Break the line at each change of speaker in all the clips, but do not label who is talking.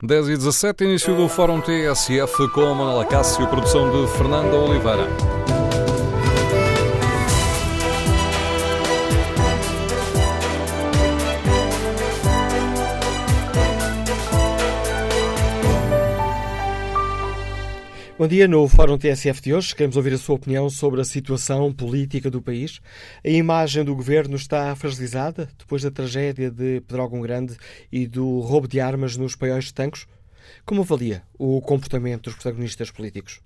10 e 17, início do Fórum TSF com Manuela Cássio, produção de Fernanda Oliveira.
Bom dia, no Fórum TSF de hoje queremos ouvir a sua opinião sobre a situação política do país. A imagem do governo está fragilizada depois da tragédia de Pedrógão Grande e do roubo de armas nos paióis de Tancos? Como avalia o comportamento dos protagonistas políticos?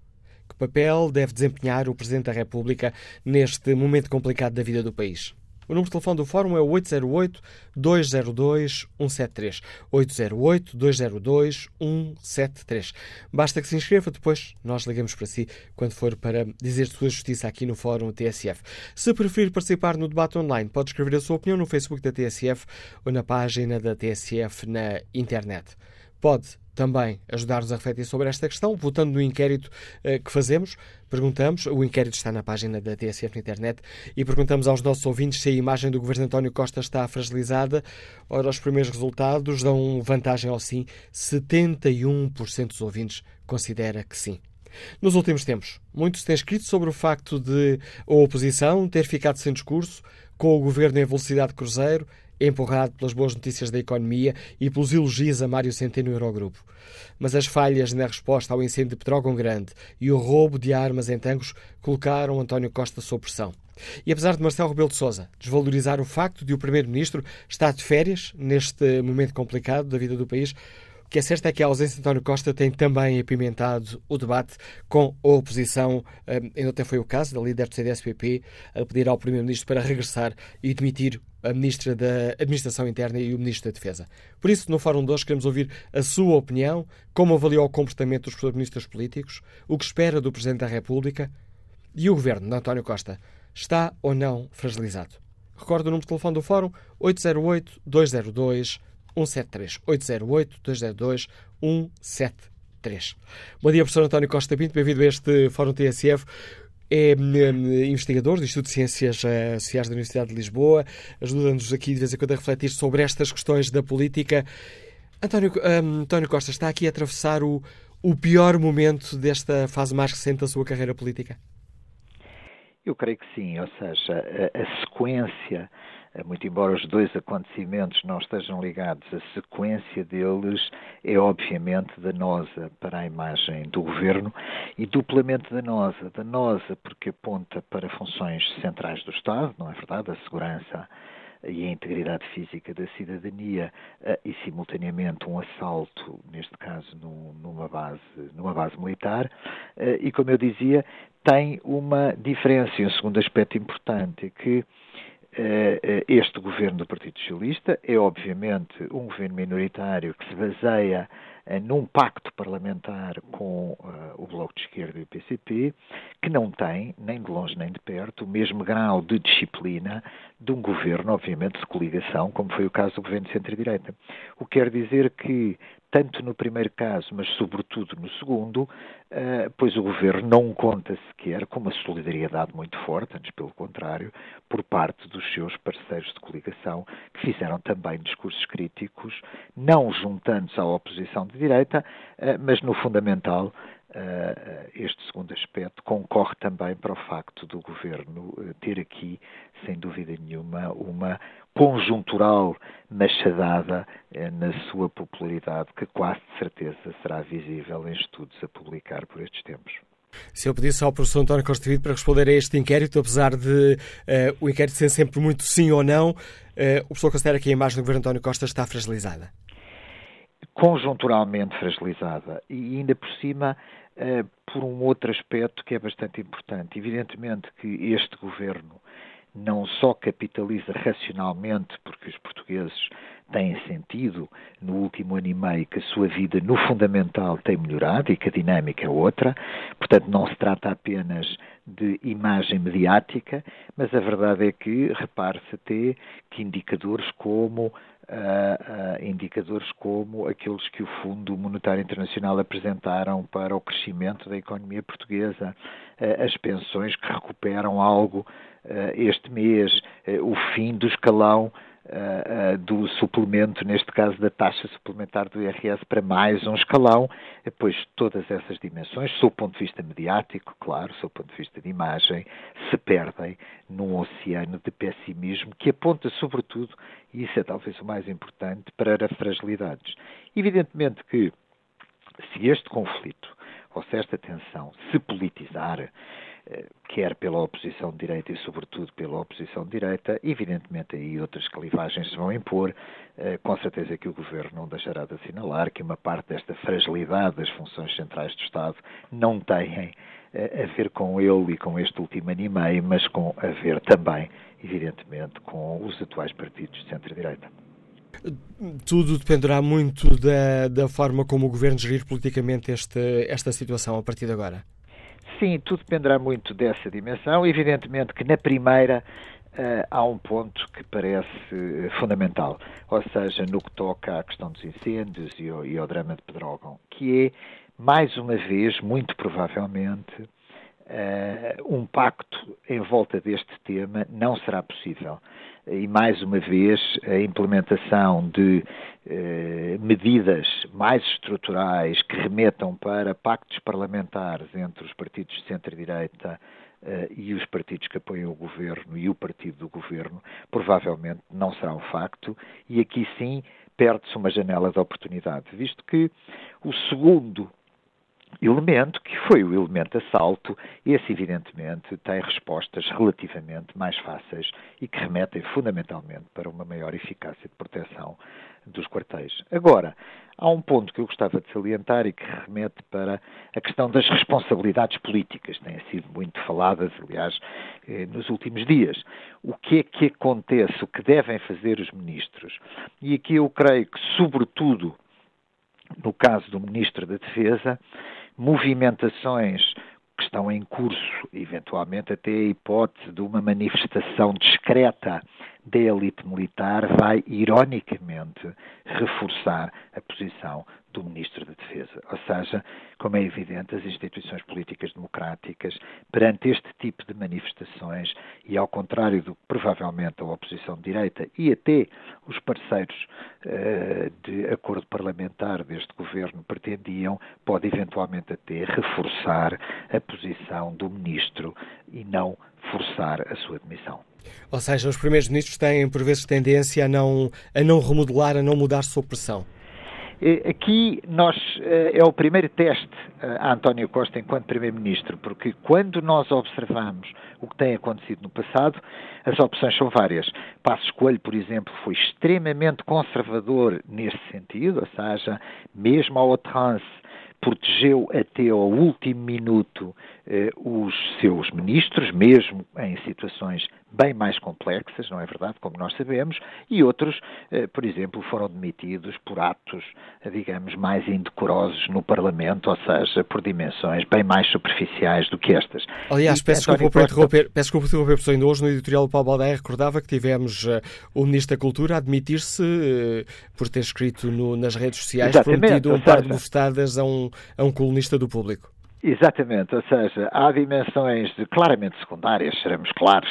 Que papel deve desempenhar o Presidente da República neste momento complicado da vida do país? O número de telefone do Fórum é o 808-202-173. 808-202-173. Basta que se inscreva, depois nós ligamos para si quando for para dizer sua justiça aqui no Fórum TSF. Se preferir participar no debate online, pode escrever a sua opinião no Facebook da TSF ou na página da TSF na internet. Pode também ajudar-nos a refletir sobre esta questão, votando no inquérito uh, que fazemos. Perguntamos, o inquérito está na página da TSF na internet, e perguntamos aos nossos ouvintes se a imagem do governo António Costa está fragilizada. Ora, os primeiros resultados dão vantagem ao sim. 71% dos ouvintes considera que sim. Nos últimos tempos, muito se tem escrito sobre o facto de a oposição ter ficado sem discurso, com o governo em velocidade de cruzeiro, empurrado pelas boas notícias da economia e pelos elogios a Mário Centeno no Eurogrupo. Mas as falhas na resposta ao incêndio de Petrógão Grande e o roubo de armas em Tancos colocaram António Costa sob pressão. E apesar de Marcelo Rebelo de Sousa desvalorizar o facto de o Primeiro-Ministro estar de férias neste momento complicado da vida do país, que é certo é que a ausência de António Costa tem também apimentado o debate com a oposição. Ainda até foi o caso da líder do CDS-PP a pedir ao Primeiro-Ministro para regressar e demitir a Ministra da Administração Interna e o Ministro da Defesa. Por isso, no Fórum de hoje, queremos ouvir a sua opinião, como avaliou o comportamento dos protagonistas políticos, o que espera do Presidente da República e o Governo de António Costa. Está ou não fragilizado? Recordo o número de telefone do Fórum 808-202-173. 808-202-173. Bom dia, professor António Costa Pinto. Bem-vindo a este Fórum TSF é hum, investigador do Instituto de Ciências eh, Sociais da Universidade de Lisboa, ajuda-nos aqui de vez em quando a refletir sobre estas questões da política. António, um, António Costa está aqui a atravessar o, o pior momento desta fase mais recente da sua carreira política?
Eu creio que sim, ou seja, a, a sequência eh, muito embora os dois acontecimentos não estejam ligados, a sequência deles é obviamente danosa para a imagem do governo e duplamente danosa. Danosa porque aponta para funções centrais do Estado, não é verdade? A segurança e a integridade física da cidadania eh, e simultaneamente um assalto, neste caso numa base, numa base militar, eh, e como eu dizia, tem uma diferença, um segundo aspecto importante, é que este governo do Partido Socialista. É, obviamente, um governo minoritário que se baseia eh, num pacto parlamentar com o Bloco de Esquerda e o PCP, que não tem, nem de longe nem de perto, o mesmo grau de disciplina de um governo, obviamente, de coligação, como foi o caso do governo de centro-direita. O que quer dizer que tanto no primeiro caso, mas sobretudo no segundo, uh, pois o governo não conta sequer com uma solidariedade muito forte, antes pelo contrário, por parte dos seus parceiros de coligação, que fizeram também discursos críticos, não juntando-se à oposição de direita, uh, mas no fundamental este segundo aspecto concorre também para o facto do governo uh, ter aqui, sem dúvida nenhuma, uma conjuntural machadada na sua popularidade, que quase de certeza será visível em estudos a publicar por estes tempos.
Se eu pedisse ao professor António Costa Vido para responder a este inquérito, apesar de o inquérito ser sempre muito sim ou não, o professor considera que a imagem do governo António Costa está fragilizada?
Conjunturalmente fragilizada e ainda por cima por um outro aspecto que é bastante importante. Evidentemente que este governo não só capitaliza racionalmente, porque os portugueses têm sentido no último ano e meio que a sua vida no fundamental tem melhorado e que a dinâmica é outra, portanto não se trata apenas de imagem mediática, mas a verdade é que repare-se até que indicadores como uh, indicadores como aqueles que o Fundo Monetário Internacional apresentaram para o crescimento da economia portuguesa, as pensões que recuperam algo este mês, o fim do escalão do suplemento, neste caso da taxa suplementar do IRS, para mais um escalão, pois todas essas dimensões, sob o ponto de vista mediático, claro, sob o ponto de vista de imagem, se perdem num oceano de pessimismo que aponta, sobretudo, e isso é talvez o mais importante, para fragilidades. Evidentemente que, se este conflito ou se esta tensão se politizar, eh, quer pela oposição de direita e, sobretudo, pela oposição de direita, evidentemente aí outras clivagens se vão impor. Eh, com certeza que o Governo não deixará de assinalar que uma parte desta fragilidade das funções centrais do Estado não tem eh, a ver com ele e com este último ano e meio, mas com a ver também, evidentemente, com os atuais partidos de centro-direita.
Tudo dependerá muito da, da forma como o Governo gerir politicamente esta, esta situação a partir de agora.
Sim, tudo dependerá muito dessa dimensão. Evidentemente que na primeira uh, há um ponto que parece uh, fundamental, ou seja, no que toca à questão dos incêndios e ao, e ao drama de Pedrógão, que é, mais uma vez, muito provavelmente, uh, um pacto em volta deste tema não será possível. E mais uma vez a implementação de eh, medidas mais estruturais que remetam para pactos parlamentares entre os partidos de centro-direita eh, e os partidos que apoiam o governo e o partido do governo, provavelmente não será um facto, e aqui sim perde-se uma janela de oportunidade, visto que o segundo elemento, que foi o elemento assalto, esse evidentemente tem respostas relativamente mais fáceis e que remetem fundamentalmente para uma maior eficácia de proteção dos quartéis. Agora, há um ponto que eu gostava de salientar e que remete para a questão das responsabilidades políticas, têm sido muito faladas, aliás, eh, nos últimos dias. O que é que acontece, o que devem fazer os ministros? E aqui eu creio que, sobretudo, no caso do Ministro da Defesa, movimentações que estão em curso, eventualmente até a hipótese de uma manifestação discreta da elite militar, vai ironicamente reforçar a posição do Ministro da Defesa. Ou seja, como é evidente, as instituições políticas democráticas, perante este tipo de manifestações, e ao contrário do que provavelmente a oposição de direita e até os parceiros uh, de acordo parlamentar deste governo pretendiam, pode eventualmente até reforçar a posição do Ministro e não forçar a sua demissão.
Ou seja, os primeiros ministros têm, por vezes, tendência a não, a não remodelar, a não mudar sob pressão.
Aqui nós eh, é o primeiro teste eh, a António Costa enquanto Primeiro-Ministro, porque quando nós observamos o que tem acontecido no passado, as opções são várias. Passos Coelho, por exemplo, foi extremamente conservador nesse sentido, ou seja, mesmo a outrance protegeu até ao último minuto eh, os seus ministros, mesmo em situações bem mais complexas, não é verdade, como nós sabemos, e outros, eh, por exemplo, foram demitidos por atos, digamos, mais indecorosos no Parlamento, ou seja, por dimensões bem mais superficiais do que estas.
Aliás, e, peço desculpa por interromper, peço desculpa por interromper, professor, ainda hoje no editorial do Paulo Baldaia recordava que tivemos uh, o Ministro da Cultura a admitir-se uh, por ter escrito no, nas redes sociais Exatamente, prometido um par de bufetadas a um, a um colunista do público.
Exatamente, ou seja, há dimensões de, claramente secundárias, seremos claros,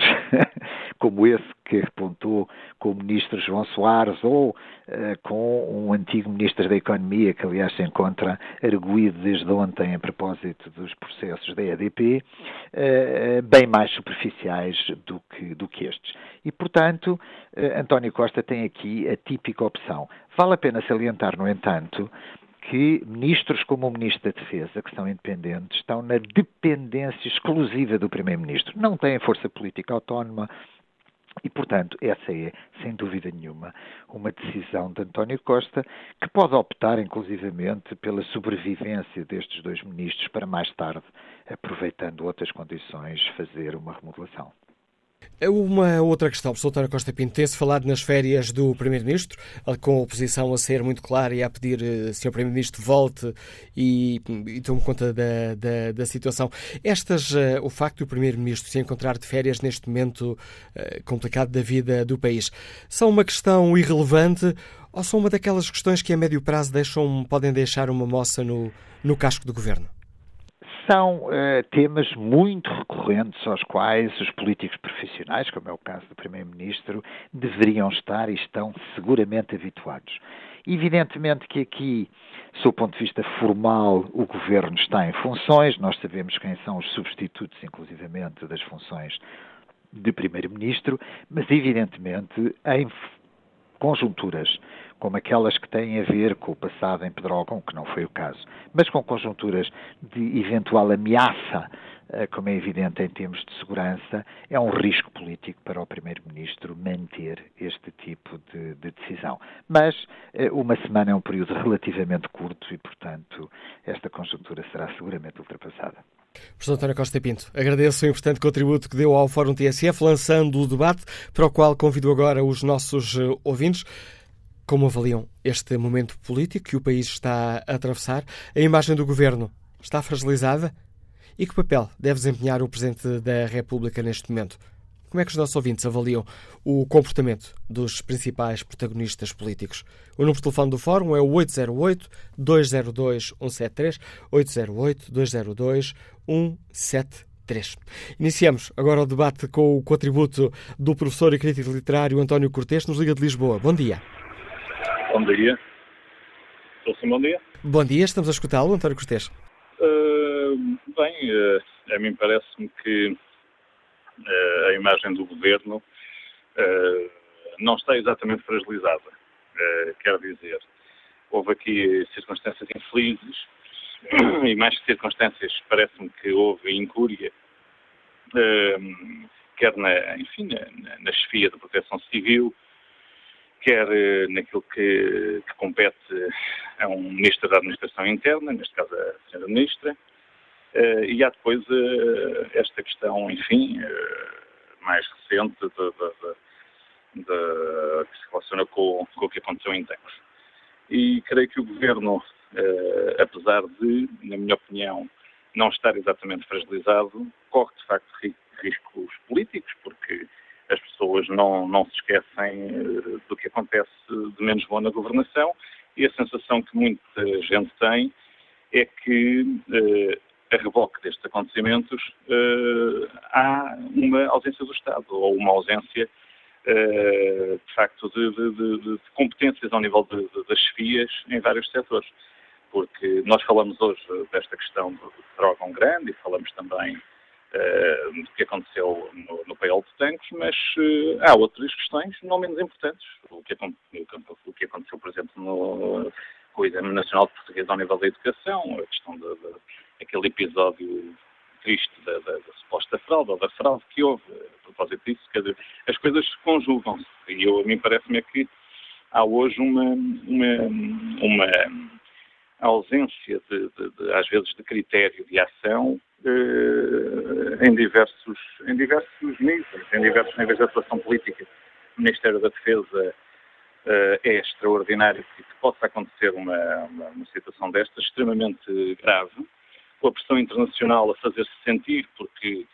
como esse que apontou com o ministro João Soares ou uh, com um antigo ministro da Economia, que aliás se encontra arguído desde ontem a propósito dos processos da EDP, uh, eh, bem mais superficiais do que, do que estes. E, portanto, uh, António Costa tem aqui a típica opção. Vale a pena salientar, no entanto, que ministros como o Ministro da Defesa, que são independentes, estão na dependência exclusiva do Primeiro-Ministro. Não têm força política autónoma, e, portanto, essa é, sem dúvida nenhuma, uma decisão de António Costa, que pode optar, inclusivamente, pela sobrevivência destes dois ministros para mais tarde, aproveitando outras condições, fazer uma remodelação.
Uma outra questão, professor António Costa Pinto, tem-se falado nas férias do Primeiro-Ministro, com a oposição a ser muito clara e a pedir eh, Sr. Primeiro-Ministro volte e, e tome conta da, da, da situação. Estas, uh, o facto do Primeiro-Ministro se encontrar de férias neste momento uh, complicado da vida do país, são uma questão irrelevante ou são uma daquelas questões que a médio prazo deixam, podem deixar uma moça no, no casco do Governo?
São uh, temas muito recorrentes aos quais os políticos profissionais, como é o caso do Primeiro-Ministro, deveriam estar e estão seguramente habituados. Evidentemente que aqui, sob o ponto de vista formal, o Governo está em funções, nós sabemos quem são os substitutos, inclusivamente, das funções de Primeiro-Ministro, mas evidentemente em conjunturas como aquelas que têm a ver com o passado em Pedrógão, que não foi o caso, mas com conjunturas de eventual ameaça, eh, como é evidente em termos de segurança, é um risco político para o Primeiro-Ministro manter este tipo de, de, decisão. Mas eh, uma semana é um período relativamente curto e, portanto, esta conjuntura será seguramente ultrapassada.
Professor António Costa Pinto, agradeço o importante contributo que deu ao Fórum TSF, lançando o debate, para o qual convido agora os nossos eh, ouvintes. Como avaliam este momento político que o país está a atravessar? A imagem do governo está fragilizada? E que papel deve desempenhar o Presidente da República neste momento? Como é que os nossos ouvintes avaliam o comportamento dos principais protagonistas políticos? O número de telefone do Fórum é o 808-202-173, 808-202-173. Iniciamos agora o debate com o contributo do professor e crítico literário António Cortes, nos Liga de Lisboa. Bom dia.
Bom dia. Estou sim, bom dia.
Bom dia, estamos a escutá-lo, António Cortes.
Uh, bem, uh, a mim parece-me que uh, a imagem do governo não está exatamente fragilizada. quero dizer, houve aqui circunstâncias infelizes e mais que circunstâncias, parece-me que houve incúria, quer na, enfim, na, na chefia da proteção civil, quer eh, naquilo que, que, compete a um Ministro da Administração Interna, neste caso a Sra. Ministra, uh, e há depois uh, esta questão, enfim, mais recente de, de, de, que se relaciona com, com, o que aconteceu em Tancos. E creio que o Governo, apesar de, na minha opinião, não estar exatamente fragilizado, corre de facto riscos políticos, porque as pessoas não, não se esquecem eh, do que acontece de menos bom na governação e a sensação que muita gente tem é que, eh, a reboque destes acontecimentos, eh, há uma ausência do Estado ou uma ausência, de facto, de, de, de, competências ao nível das chefias em vários setores. Porque nós falamos hoje desta questão do Drogão Grande e falamos também do que aconteceu no, no paiol de tanques, mas uh, há outras questões não menos importantes. O que, o que aconteceu, por exemplo, no, com o Exame Nacional de Português ao nível da educação, a questão daquele episódio triste da, da, da, suposta fraude ou da fraude que houve a propósito disso. Quer dizer, as coisas conjugam-se e eu, a mim parece-me é que há hoje uma, uma, uma ausência, de, de, de, às vezes, de critério de ação eh, em, diversos, em diversos níveis, em diversos níveis de atuação política. O Ministério da Defesa eh, é extraordinário que possa acontecer uma, uma, uma situação destas, extremamente grave, com a pressão internacional a fazer-se sentir, porque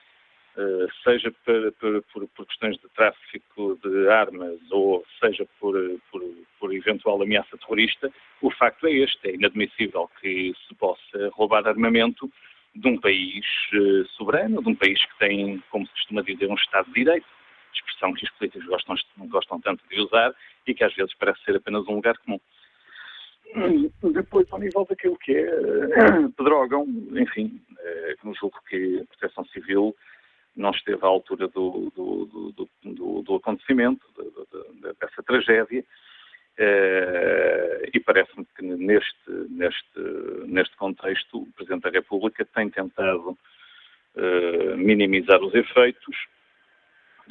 seja por, por, por, por, questões de tráfico de armas ou seja por, por, eventual ameaça terrorista, o facto é este, é inadmissível que se possa roubar armamento de um país uh, soberano, de um país que tem, como se costuma dizer, um Estado de Direito, expressão que os políticos gostam, gostam tanto de usar e que às vezes parece ser apenas um lugar comum. Depois, ao nível daquilo que é uh, Pedrógão, enfim, uh, julgo que a Proteção Civil não esteve à altura do, do, do, do acontecimento, dessa tragédia, Uh, e parece-me que neste, neste, neste contexto o Presidente da República tem tentado uh, minimizar os efeitos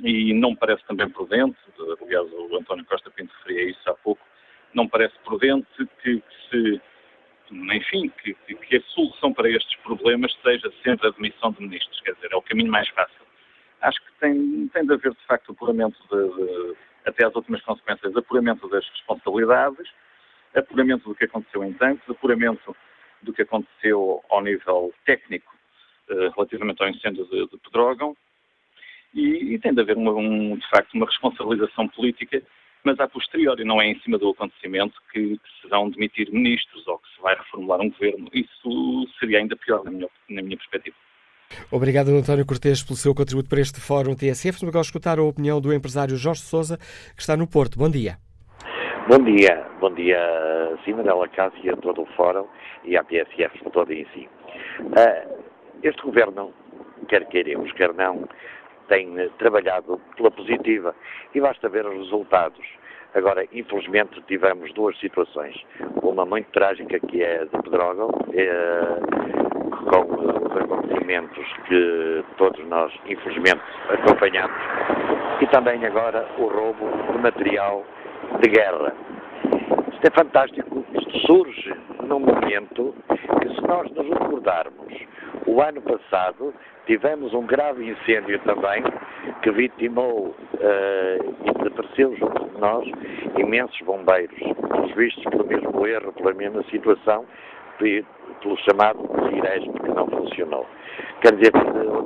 e não parece também prudente, aliás o António Costa Pinto referia isso há pouco, não parece prudente que, que se, enfim, que, que, a solução para estes problemas seja sempre a demissão de ministros, quer dizer, é o caminho mais fácil. Acho que tem, tem de haver de facto apuramento de, de até às últimas consequências, apuramento das responsabilidades, apuramento do que aconteceu em tanques, apuramento do que aconteceu ao nível técnico uh, relativamente ao incêndio de, de Pedrógão e, e, tem de haver, uma, um, de facto, uma responsabilização política mas a posteriori, não é em cima do acontecimento que, se vão demitir ministros ou que se vai reformular um governo. Isso seria ainda pior, na minha, na minha perspectiva.
Obrigado, António Cortes, pelo seu contributo para este Fórum TSF. Vamos agora escutar a opinião do empresário Jorge Souza, que está no Porto. Bom dia.
Bom dia. Bom dia, Cimarela Cássia, a todo o Fórum e à TSF toda em si. Uh, este Governo, quer queiremos, quer não, tem eh, trabalhado pela positiva e basta ver os resultados. Agora, infelizmente, tivemos duas situações. Uma muito trágica, que é de Pedrógão, eh, com os acontecimentos que todos nós, infelizmente, acompanhamos, e também agora o roubo de material de guerra. Isto é fantástico. Isto surge num momento que, se nós nos recordarmos, o ano passado tivemos um grave incêndio também que vitimou uh, e desapareceu junto de nós imensos bombeiros, pelos vistos pelo mesmo erro, pela mesma situação, pelo chamado Ciresp, que não funcionou. Quer dizer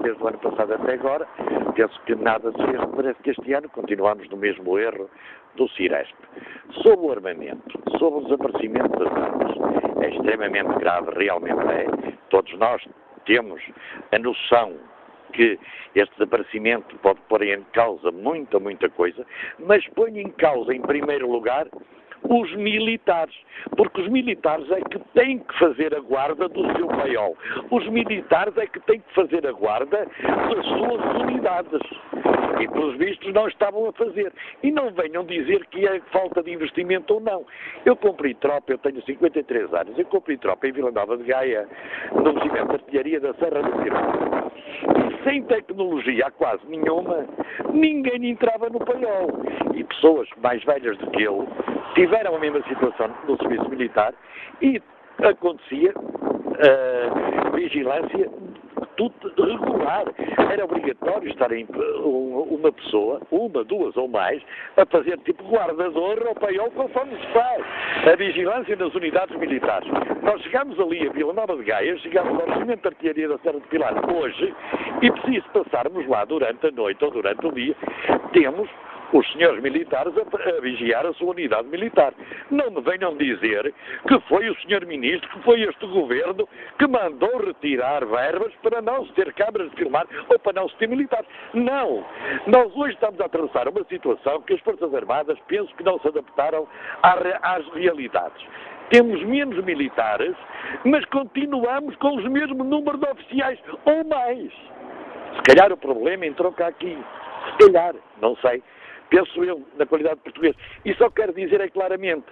desde o ano passado até agora, penso que nada se fez, parece que este ano continuamos no mesmo erro do Ciresp. Sobre o armamento, sobre o desaparecimento das armas, é extremamente grave, realmente é. Todos nós temos a noção que este desaparecimento pode pôr em causa muita, muita coisa, mas põe em causa, em primeiro lugar, os militares, porque os militares é que têm que fazer a guarda do seu paiol. Os militares é que têm que fazer a guarda das suas unidades. E, pelos vistos, não estavam a fazer. E não venham dizer que é falta de investimento ou não. Eu comprei tropa, eu tenho 53 anos, eu comprei tropa em Vila Nova de Gaia, no movimento de artilharia da Serra do Circo. Sem tecnologia há quase nenhuma, ninguém entrava no paiol. E pessoas mais velhas do que eu tiveram a mesma situação no serviço militar e acontecia uh, vigilância tudo regular. Era obrigatório estar em, uma pessoa, uma, duas ou mais, a fazer tipo guardador ou paiol conforme se faz. A vigilância nas unidades militares. Nós chegamos ali a Vila Nova de Gaia, chegamos ao Regimento de Artilharia da Serra de Pilar hoje e preciso passarmos lá durante a noite ou durante o dia, temos os senhores militares a, a, vigiar a sua unidade militar. Não me venham dizer que foi o senhor ministro, que foi este governo que mandou retirar verbas para não se ter câmaras de filmar ou para não se ter militares. Não! Nós hoje estamos a atravessar uma situação que as Forças Armadas penso que não se adaptaram às realidades temos menos militares, mas continuamos com os mesmos números de oficiais, ou mais. Se calhar o problema entrou cá aqui. Se calhar, não sei penso eu, na qualidade de português. E só quero dizer é claramente,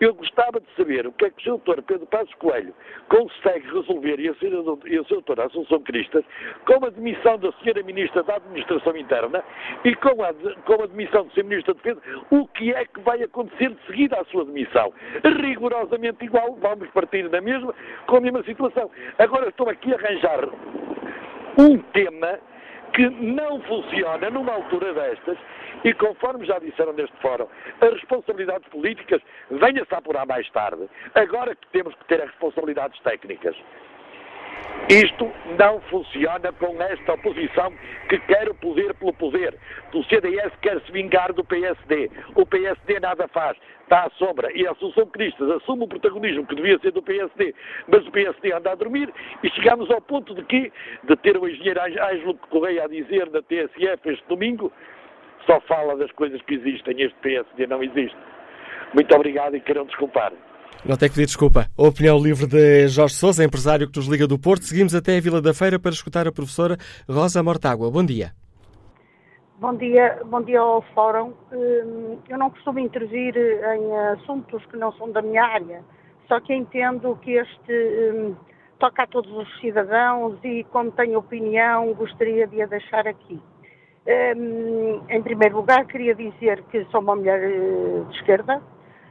eu gostava de saber o que é que o Sr. Doutor Pedro Passos Coelho consegue resolver e a Sra. Doutora Assunção Cristas com a demissão da Sra. Ministra da Administração Interna e com a, com a demissão do Sr. Ministro da Defesa, o que é que vai acontecer de seguida à sua demissão? Rigorosamente igual, vamos partir da mesma, com a mesma situação. Agora estou aqui a arranjar um tema que não funciona numa altura destas e conforme já disseram neste fórum, as responsabilidades políticas venha-se a apurar mais tarde. Agora que temos que ter as responsabilidades técnicas. Isto não funciona com esta oposição que quer o poder pelo poder. O CDS quer se vingar do PSD. O PSD nada faz. Está à sombra. E a Assunção Cristas assume o protagonismo que devia ser do PSD. Mas o PSD anda a dormir e chegamos ao ponto de que, de ter o engenheiro Ângelo Correia a dizer na TSF este domingo, só fala das coisas que existem. Este PSD não existe. Muito obrigado e queiram desculpar.
Não tem que pedir desculpa. A opinião livre de Jorge Sousa, empresário que nos liga do Porto. Seguimos até a Vila da Feira para escutar a professora Rosa Mortágua. Bom dia.
Bom dia, bom dia ao Fórum. Hum, eu não costumo intervir em assuntos que não são da minha área, só que entendo que este hum, toca a todos os cidadãos e, como tenho opinião, gostaria de a deixar aqui. Hum, em primeiro lugar, queria dizer que sou uma mulher eh, de esquerda,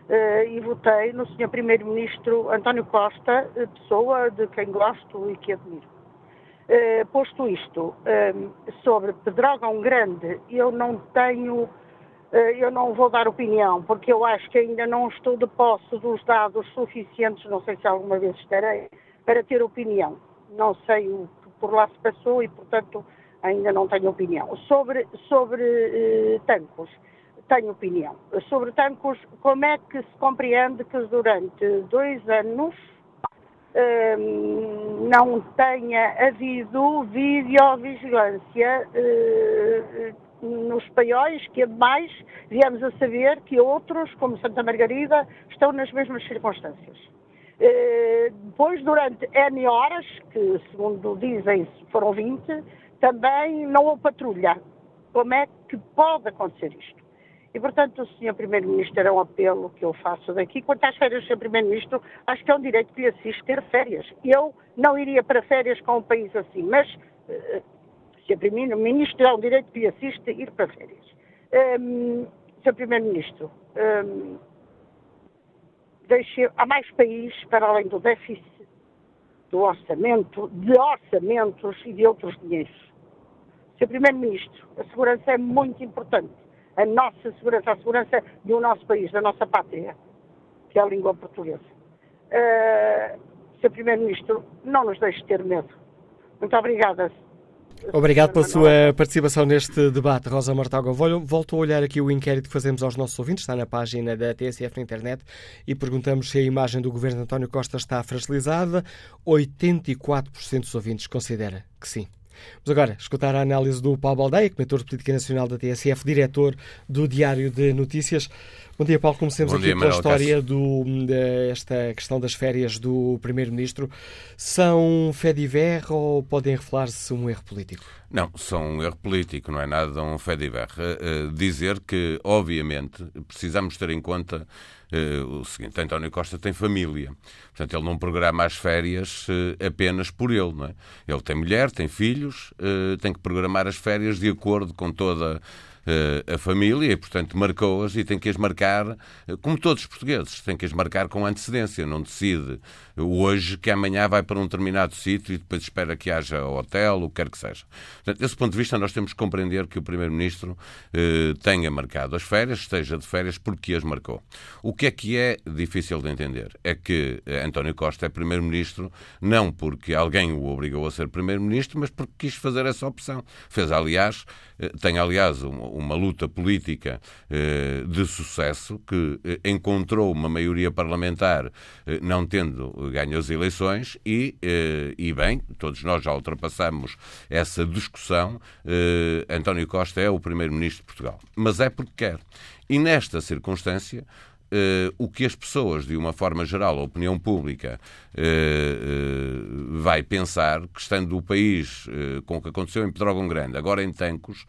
e votei no Sr. Primeiro-Ministro António Costa, eh, pessoa de quem gosto e que admiro. Uh, posto isto, sobre Pedrógão Grande, eu não tenho, eu não vou dar opinião, porque eu acho que ainda não estou de posse dos dados suficientes, não sei se alguma vez estarei, para ter opinião. Não sei o que por lá se passou e, portanto, ainda não tenho opinião. Sobre, sobre uh, Tancos, tenho opinião. Sobre tancos, como é que se compreende que durante dois anos hum, não tenha havido videovigilância hum, nos paióis, que ademais viemos a saber que outros, como Santa Margarida, estão nas mesmas circunstâncias. Uh, depois, durante N horas, que segundo dizem foram 20, também não houve patrulha. Como é que pode acontecer isto? E, portanto, Sr. Primeiro-Ministro era um apelo que eu faço daqui. Quanto às férias Sr. Primeiro-Ministro, acho que é um direito que lhe assiste ter férias. Eu não iria para férias com um país assim, mas uh, Sr. Primeiro-Ministro é um direito que lhe assiste ir para férias. Um, Sr. Primeiro-Ministro, um, deixe, há mais países para além do déficit, do orçamento, de orçamentos e de outros dinheiros. Sr. Primeiro-Ministro, a segurança é muito importante. A nossa segurança, a segurança do nosso país, da nossa pátria, que é a língua portuguesa. Uh, Sr. Primeiro-Ministro, não nos deixe ter medo. Muito obrigada.
Obrigado pela sua participação neste debate, Rosa Mortágua. Volto a olhar aqui o inquérito que fazemos aos nossos ouvintes, está na página da TSF na internet, e perguntamos se a imagem do governo de António Costa está fragilizada. 84% dos ouvintes considera que sim. Vamos agora escutar a análise do Paulo Baldeia, comentador de Política Nacional da TSF, diretor do Diário de Notícias. Bom dia, Paulo. Comecemos Bom aqui dia, pela história desta questão das férias do Primeiro-Ministro. São fé diver ou podem revelar-se um erro político?
Não, são um erro político, não é nada um fé diver. Uh, uh, dizer que, obviamente, precisamos ter em conta o seguinte: António Costa tem família. Portanto, ele não programa as férias apenas por ele. Não é? Ele tem mulher, tem filhos, tem que programar as férias de acordo com toda a família e, portanto, marcou-as e tem que as marcar, uh, como todos os portugueses, tem que as marcar com antecedência. Não decide hoje que amanhã vai para um determinado sítio e depois espera que haja hotel, o que quer que seja. Portanto, desse ponto de vista, nós temos que compreender que o Primeiro-Ministro tenha marcado as férias, esteja de férias porque as marcou. O que é que é difícil de entender? É que António Costa é Primeiro-Ministro não porque alguém o obrigou a ser Primeiro-Ministro, mas porque quis fazer essa opção. Fez, aliás, tem, aliás, uma luta política eh, de sucesso que eh, encontrou uma maioria parlamentar eh, não tendo ganho as eleições e, e bem, todos nós já ultrapassamos essa discussão. António Costa é o primeiro-ministro de Portugal. Mas é porque quer. E nesta circunstância, Uh, o que as pessoas, de uma forma geral, a opinião pública, uh, uh, vai pensar, que estando o país com o que aconteceu em Pedrógão Grande, agora em Tancos,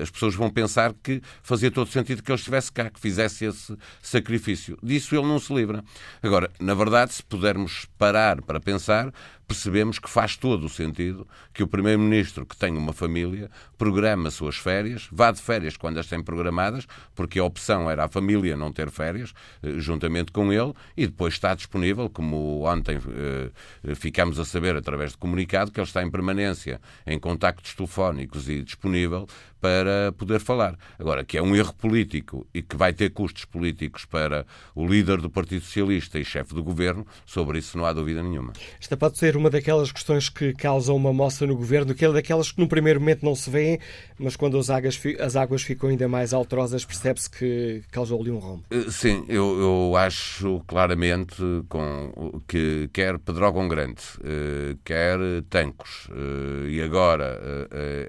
as pessoas vão pensar que fazia todo sentido que ele estivesse cá, que fizesse esse sacrifício. Disso ele não se livra. Agora, na verdade, se pudermos parar para pensar, percebemos que faz todo o sentido que o Primeiro-Ministro, que tem uma família, programa suas férias, vá de férias quando as tem programadas, porque a opção era a família não ter férias, eh, juntamente com ele, e depois está disponível, como ontem eh, ficamos a saber através de comunicado, que ele está em permanência em contactos telefónicos e disponível para poder falar. Agora, que é um erro político e que vai ter custos políticos para o líder do Partido Socialista e chefe do governo, sobre isso não há dúvida nenhuma.
Esta pode ser daquelas questões que causam uma moça no governo, que é daquelas que no primeiro momento não se vêem, mas quando as águas, as águas ficam ainda mais alterosas, percebe-se que causou ali um rombo.
Eh, sim, eu, eu acho claramente com, que quer Pedrógão Grande, eh, quer Tancos, eh, e agora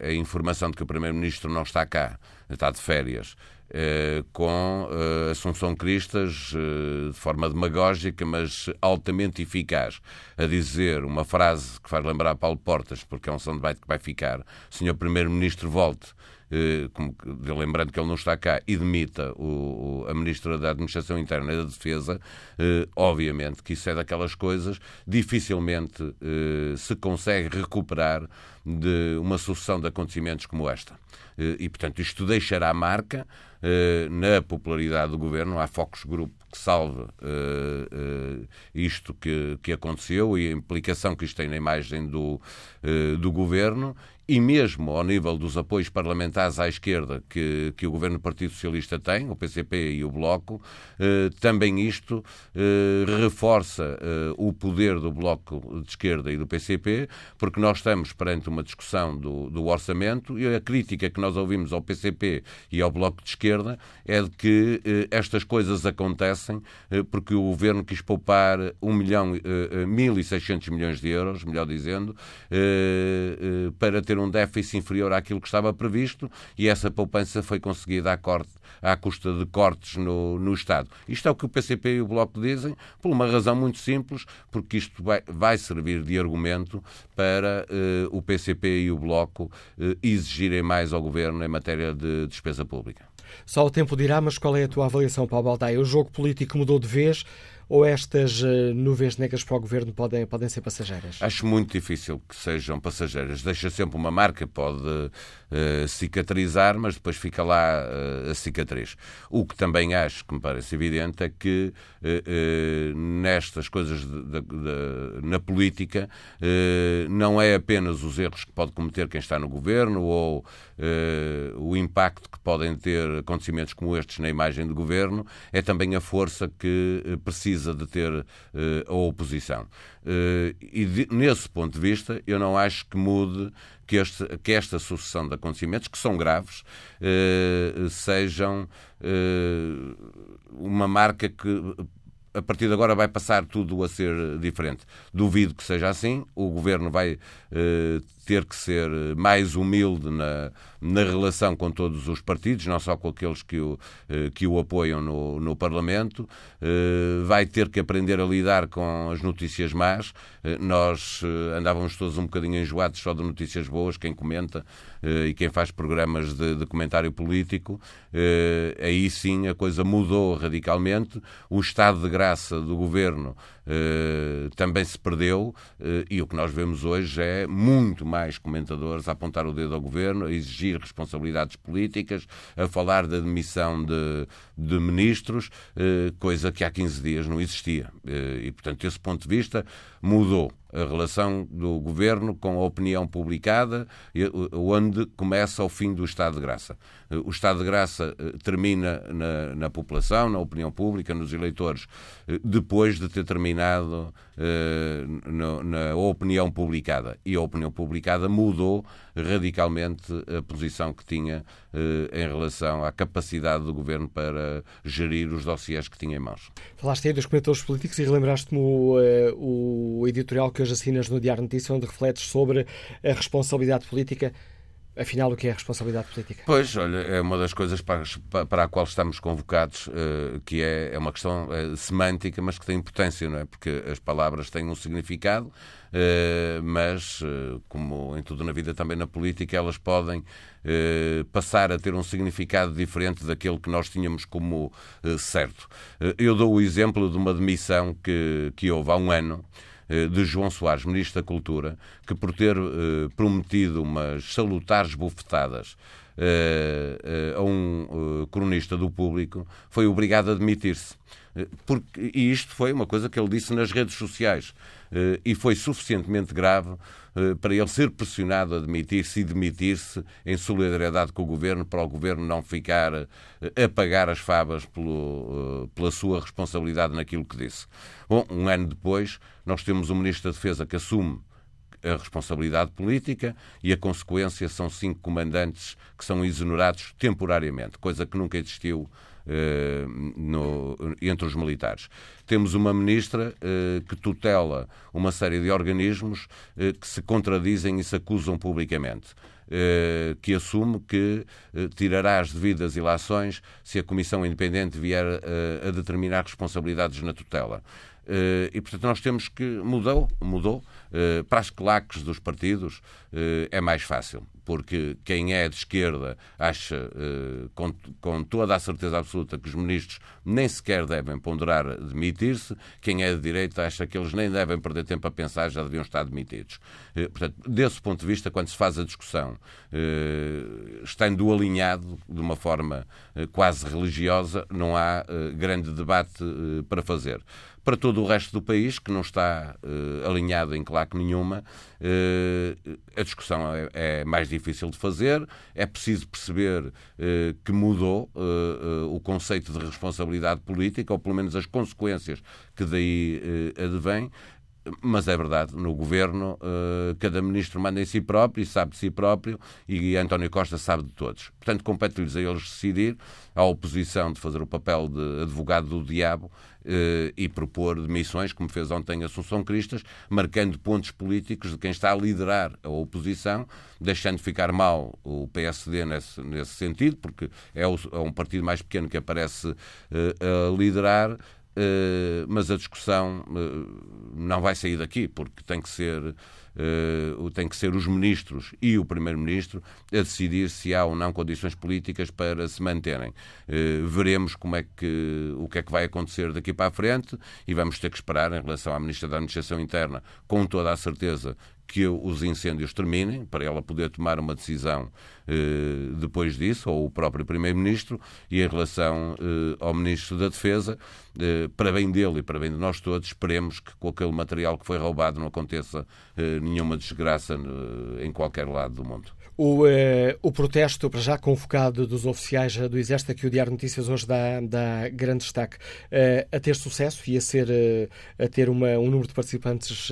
a informação de que o Primeiro-Ministro Ministro não está cá, está de férias, com eh, Assunção Cristas, eh, de forma demagógica, mas altamente eficaz, a dizer uma frase que faz lembrar Paulo Portas, porque é um soundbite que vai ficar: Senhor Primeiro-Ministro, volte. Como, lembrando que ele não está cá, e demita o, a Ministra da Administração Interna e da Defesa, obviamente que isso é daquelas coisas dificilmente se consegue recuperar de uma sucessão de acontecimentos como esta. Eh, e, portanto, isto deixará marca eh, na popularidade do governo. Há focos grupo que salve eh, isto que, que aconteceu e a implicação que isto tem na imagem do, do governo e mesmo ao nível dos apoios parlamentares à esquerda que, que o governo do Partido Socialista tem, o PCP e o Bloco, eh, também isto eh, reforça eh, o poder do Bloco de Esquerda e do PCP, porque nós estamos perante uma discussão do, do orçamento e a crítica que nós ouvimos ao PCP e ao Bloco de Esquerda é de que estas coisas acontecem porque o governo quis poupar 1 milhão, 1.600 milhões de euros, melhor dizendo, para ter um déficit inferior àquilo que estava previsto e essa poupança foi conseguida à, corte, à custa de cortes no, no Estado. Isto é o que o PCP e o Bloco dizem, por uma razão muito simples, porque isto vai, vai servir de argumento para uh, o PCP e o Bloco uh, exigirem mais ao Governo em matéria de despesa pública.
Só o tempo dirá, mas qual é a tua avaliação, Paulo Baldaia? O jogo político mudou de vez ou estas uh, nuvens negras para o governo podem, podem ser passageiras?
Acho muito difícil que sejam passageiras. Deixa sempre uma marca, pode uh, cicatrizar, mas depois fica lá uh, a cicatriz. O que também acho que me parece evidente é que nestas coisas de, de, de, na política não é apenas os erros que pode cometer quem está no governo ou o impacto que podem ter acontecimentos como estes na imagem do governo, é também a força que precisa precisa de ter uh, a oposição. Uh, e de, nesse ponto de vista, eu não acho que mude que, este, que esta sucessão de acontecimentos, que são graves, uh, sejam uma marca que a partir de agora vai passar tudo a ser diferente. Duvido que seja assim. O governo vai eh, ter que ser mais humilde na, na relação com todos os partidos, não só com aqueles que o, eh, que o apoiam no, no Parlamento. Eh, vai ter que aprender a lidar com as notícias más. Eh, nós eh, andávamos todos um bocadinho enjoados só de notícias boas, quem comenta eh, e quem faz programas de, de comentário político. aí sim a coisa mudou radicalmente. O estado de graça do governo eh, também se perdeu uh, e o que nós vemos hoje é muito mais comentadores a apontar o dedo ao governo, a exigir responsabilidades políticas, a falar da demissão de, de ministros, uh, coisa que há 15 dias não existia. e, portanto, desse ponto de vista, mudou a relação do governo com a opinião publicada, onde começa o fim do estado de graça. O estado de graça termina na, na população, na opinião pública, nos eleitores, depois de ter terminado eh, na opinião publicada. E a opinião publicada mudou radicalmente a posição que tinha eh, em relação à capacidade do governo para gerir os dossiês que tinha em mãos.
Falaste aí dos comentadores políticos e relembraste-me o, eh, o editorial que hoje assinas no Diário Notícia, onde refletes sobre a responsabilidade política Afinal, o que é a responsabilidade política?
Pois, olha, é uma das coisas para, para a qual estamos convocados, uh, que é, é uma questão uh, semântica, mas que tem importância, não é? Porque as palavras têm um significado, uh, mas, como em tudo na vida, também na política, elas podem passar a ter um significado diferente daquele que nós tínhamos como certo. eu dou o exemplo de uma demissão que, que houve há um ano eh, de João Soares, Ministro da Cultura, que por ter eh, prometido umas salutares bufetadas eh, a um cronista do público, foi obrigado a demitir-se. Porque, e isto foi uma coisa que ele disse nas redes sociais. E foi suficientemente grave para ele ser pressionado a demitir-se e demitir-se em solidariedade com o governo, para o governo não ficar a pagar as favas pelo, pela sua responsabilidade naquilo que disse. Bom, um ano depois, nós temos um Ministro da Defesa que assume a responsabilidade política e a consequência são cinco comandantes que são exonerados temporariamente, coisa que nunca existiu eh, no, entre os militares. Temos uma ministra eh, que tutela uma série de organismos eh, que se contradizem e se acusam publicamente. Eh, que assume que eh, tirará as devidas ilações se a Comissão Independente vier eh, a determinar responsabilidades na tutela. E, portanto, nós temos que. Mudou, mudou. Para as claques dos partidos é mais fácil, porque quem é de esquerda acha com, com, toda a certeza absoluta que os ministros nem sequer devem ponderar demitir-se, quem é de direita acha que eles nem devem perder tempo a pensar, já deviam estar demitidos. portanto, desse ponto de vista, quando se faz a discussão, estando alinhado de uma forma quase religiosa, não há grande debate para fazer. Para todo o resto do país, que não está uh, alinhado em claque nenhuma, uh, a discussão é, é, mais difícil de fazer. É preciso perceber uh, que mudou o conceito de responsabilidade política, ou pelo menos as consequências que daí advêm. mas é verdade, no governo cada ministro manda em si próprio e sabe de si próprio e António Costa sabe de todos. Portanto, compete-lhes a eles decidir, à oposição de fazer o papel de advogado do diabo e propor demissões, como fez ontem Assunção Cristas, marcando pontos políticos de quem está a liderar a oposição, deixando ficar mal o PSD nesse, nesse sentido, porque é, o, é um partido mais pequeno que aparece uh, a liderar Uh, mas a discussão uh, não vai sair daqui, porque tem que ser. Uh, tem que ser os ministros e o primeiro-ministro a decidir se há ou não condições políticas para se manterem. veremos como é que, o que é que vai acontecer daqui para a frente e vamos ter que esperar em relação à Ministra da Administração Interna, com toda a certeza que os incêndios terminem, para ela poder tomar uma decisão eh, depois disso, ou o próprio Primeiro-Ministro, e em relação eh, ao Ministro da Defesa, eh, para bem dele e para bem de nós todos, esperemos que com aquele material que foi roubado não aconteça eh, nenhuma desgraça eh, em qualquer lado do mundo.
O, eh, o protesto, para já convocado dos oficiais do Exército, que o Diário Notícias hoje dá, dá grande destaque, eh, a ter sucesso e a, ser, eh, a ter uma, um número de participantes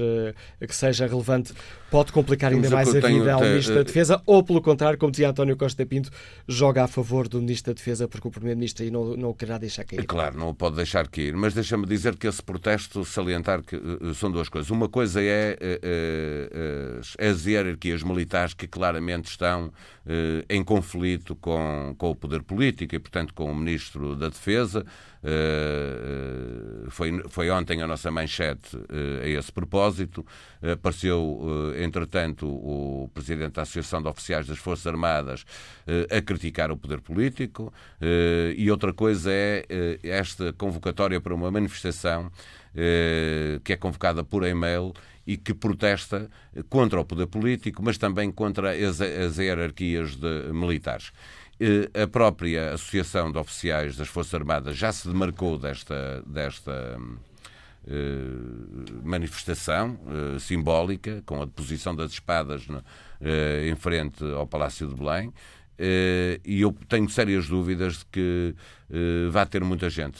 que seja relevante, pode complicar ainda mais a vida ao Ministro da Defesa, ou, pelo contrário, como dizia António Costa Pinto, joga a favor do Ministro da Defesa porque o Primeiro-Ministro aí não, não o quererá deixar cair.
Claro, não o pode deixar cair, mas deixa-me dizer que esse protesto, salientar que são duas coisas. Uma coisa é as hierarquias militares que claramente estão eh, em conflito com, com o poder político e, portanto, com o Ministro da Defesa. Eh, foi, foi ontem a nossa manchete eh, a esse propósito. Apareceu, entretanto, o Presidente da Associação de Oficiais das Forças Armadas a criticar o poder político. E outra coisa é esta convocatória para uma manifestação que é convocada por e-mail e que protesta contra o poder político, mas também contra as, as hierarquias de, militares. A própria Associação de Oficiais das Forças Armadas já se demarcou desta, desta uh, manifestação simbólica, com a deposição das espadas em frente ao Palácio de Belém. e eu tenho sérias dúvidas de que vá ter muita gente.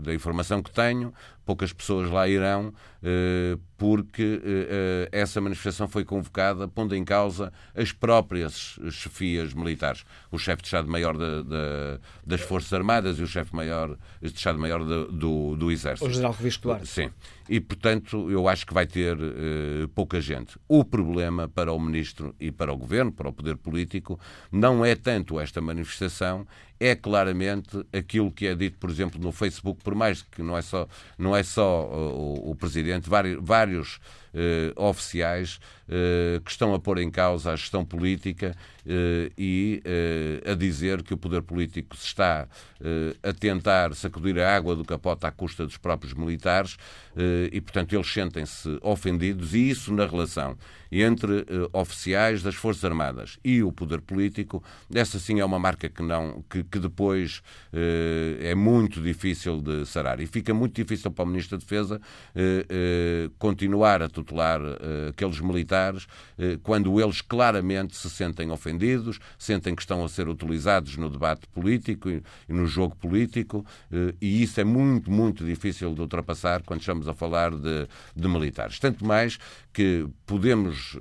da informação que tenho, poucas pessoas lá irão, eh, porque eh, eh, essa manifestação foi convocada pondo em causa as próprias chefias militares. O chefe de Estado-Maior das Forças Armadas e o chefe-maior de Estado-Maior do, do Exército.
O general Revisto Duarte.
Sim. E, portanto, eu acho que vai ter pouca gente. O problema para o Ministro e para o Governo, para o poder político, não é tanto esta manifestação, é claramente aquilo que é dito, por exemplo, no Facebook, por mais que não é só, não é só o, o Presidente, vários, vários oficiais eh, que estão a pôr em causa a gestão política eh, e a dizer que o poder político se está a tentar sacudir a água do capote à custa dos próprios militares e, portanto, eles sentem-se ofendidos e isso na relação entre oficiais das Forças Armadas e o poder político, essa sim é uma marca que não que, que depois é muito difícil de sarar. E fica muito difícil para o Ministro da Defesa continuar a tutelar uh, aqueles militares uh, quando eles claramente se sentem ofendidos, sentem que estão a ser utilizados no debate político e, e no jogo político, uh, e isso é muito, muito difícil de ultrapassar quando estamos a falar de, de militares. Tanto mais que podemos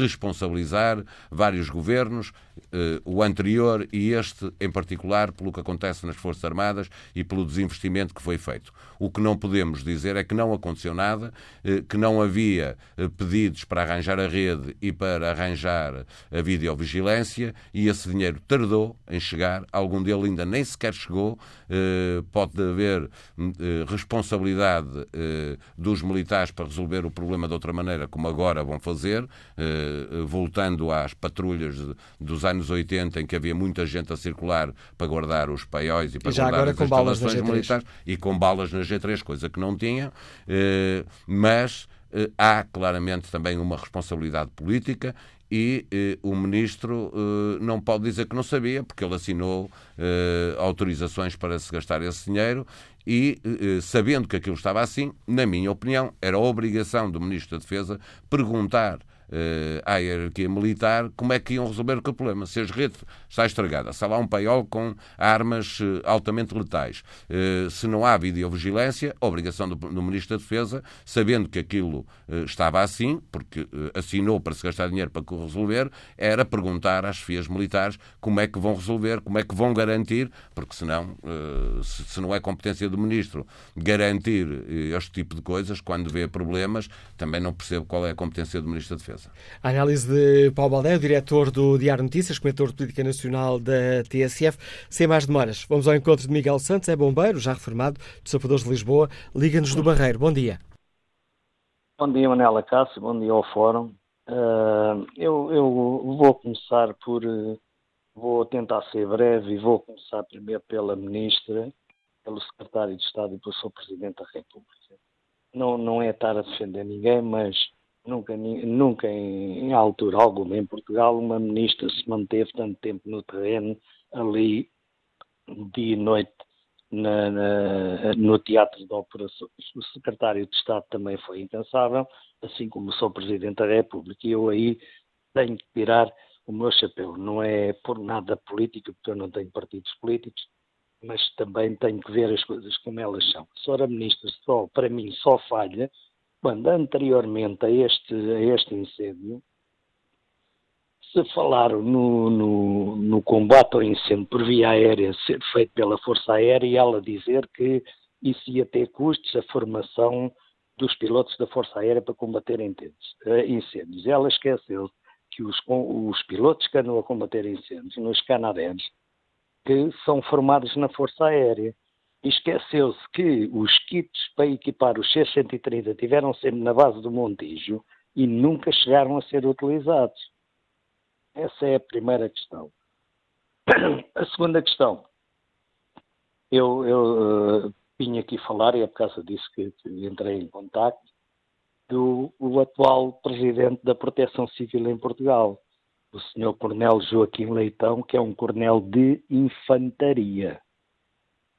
responsabilizar vários governos, o anterior e este em particular, pelo que acontece nas Forças Armadas e pelo desinvestimento que foi feito. O que não podemos dizer é que não aconteceu nada, eh, que não havia eh, pedidos para arranjar a rede e para arranjar a videovigilância e esse dinheiro tardou em chegar, algum dele ainda nem sequer chegou. Eh, pode haver responsabilidade dos militares para resolver o problema de outra maneira, como agora vão fazer, voltando às patrulhas dos anos 80 em que havia muita gente a circular para guardar os paióis e para
e já
guardar
agora
as
com
instalações
balas
militares e com balas na G3, coisa que não tinha, eh, mas eh, há claramente também uma responsabilidade política e eh, o ministro eh, não pode dizer que não sabia, porque ele assinou eh, autorizações para se gastar esse dinheiro E, sabendo que aquilo estava assim, na minha opinião, era obrigação do Ministro da Defesa perguntar à hierarquia militar como é que iam resolver o problema. Se as redes está estragada, se há lá um paiol com armas uh, altamente letais, uh, se não há videovigilância, a obrigação do, do Ministro da Defesa, sabendo que aquilo estava assim, porque assinou para se gastar dinheiro para resolver, era perguntar às FIAs militares como é que vão resolver, como é que vão garantir, porque senão, se, se não é competência do Ministro garantir este tipo de coisas, quando vê problemas, também não percebo qual é a competência do Ministro da Defesa.
A análise de Paulo Baldé, diretor do Diário Notícias, comentador de Política Nacional da TSF. Sem mais demoras, vamos ao encontro de Miguel Santos, é bombeiro, já reformado, dos Sapadores de Lisboa. Liga-nos do Barreiro. Bom dia.
Bom dia, Manela Cássio. Bom dia ao Fórum. Uh, eu, eu, vou começar por. Vou tentar ser breve e vou começar primeiro pela Ministra, pelo Secretário de Estado e pelo Sr. Presidente da República. Não, não é estar a defender ninguém, mas Nunca, nunca em, em, altura alguma em Portugal uma ministra se manteve tanto tempo no terreno, ali, dia e noite, na, na, no teatro de operações. O secretário de Estado também foi incansável, assim como Sr. Presidente da República. E eu aí tenho que tirar o meu chapéu. Não é por nada político, porque eu não tenho partidos políticos, mas também tenho que ver as coisas como elas são. A senhora Ministra só, para mim, só falha quando anteriormente a este, a este incêndio se falaram no, no, no, combate ao incêndio por via aérea ser feito pela Força Aérea e ela dizer que isso ia ter custos a formação dos pilotos da Força Aérea para combater eh, incêndios. Ela esqueceu que os, os pilotos que andam a combater incêndios nos canadenses que são formados na Força Aérea esqueceu-se que os kits para equipar os C-130 tiveram sempre na base do Montijo e nunca chegaram a ser utilizados. Essa é a primeira questão. A segunda questão. Eu, eu uh, vim aqui falar, e é por causa disso que, entrei em contato, do atual presidente da Proteção Civil em Portugal, o senhor Coronel Joaquim Leitão, que é um coronel de infantaria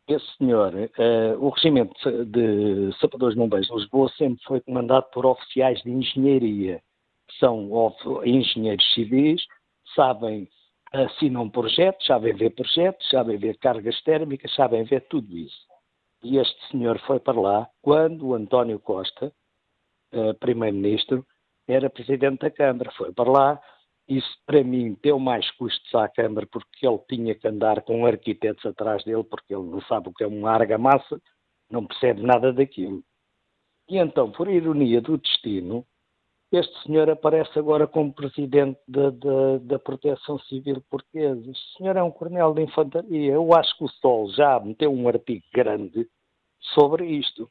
esse senhor, uh, o regimento de sapadores bombeiros de Lisboa sempre foi comandado por oficiais de engenharia, que são engenheiros civis, sabem, assinam projetos, sabem ver projetos, sabem ver cargas térmicas, sabem ver tudo isso. E este senhor foi para lá quando o António Costa, uh, primeiro-ministro, era presidente da Câmara. Foi para lá, isso, para mim, deu mais custos à Câmara porque ele tinha que andar com arquitetos atrás dele, porque ele não sabe o que é uma argamassa, não percebe nada daquilo. E então, por ironia do destino, este senhor aparece agora como presidente da, da, da Proteção Civil Portuguesa. Este senhor é um coronel de infantaria. Eu acho que o Sol já meteu um artigo grande sobre isto.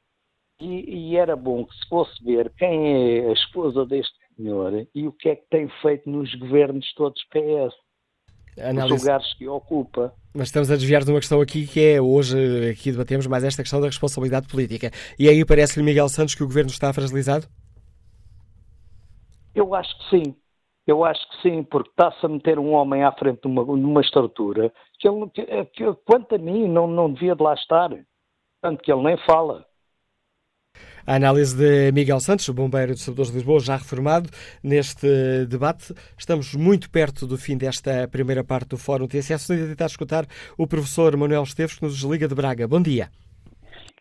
E, e, era bom que se fosse ver quem é a esposa deste e o que é que tem feito nos governos todos PS. Análise... Os lugares que ocupa.
Mas estamos a desviar de uma questão aqui que é hoje, aqui debatemos mais esta questão da responsabilidade política. E aí parece-lhe, Miguel Santos, que o governo está fragilizado?
Eu acho que sim. Eu acho que sim, porque está-se a meter um homem à frente de uma, uma estrutura que, ele, que, que, quanto a mim, não, não devia de lá estar. Tanto que ele nem fala.
A análise de Miguel Santos, bombeiro de Salvadores de Lisboa, já reformado neste debate. Estamos muito perto do fim desta primeira parte do Fórum TSF. Vamos tentar escutar o professor Manuel Esteves, que nos liga de Braga. Bom dia.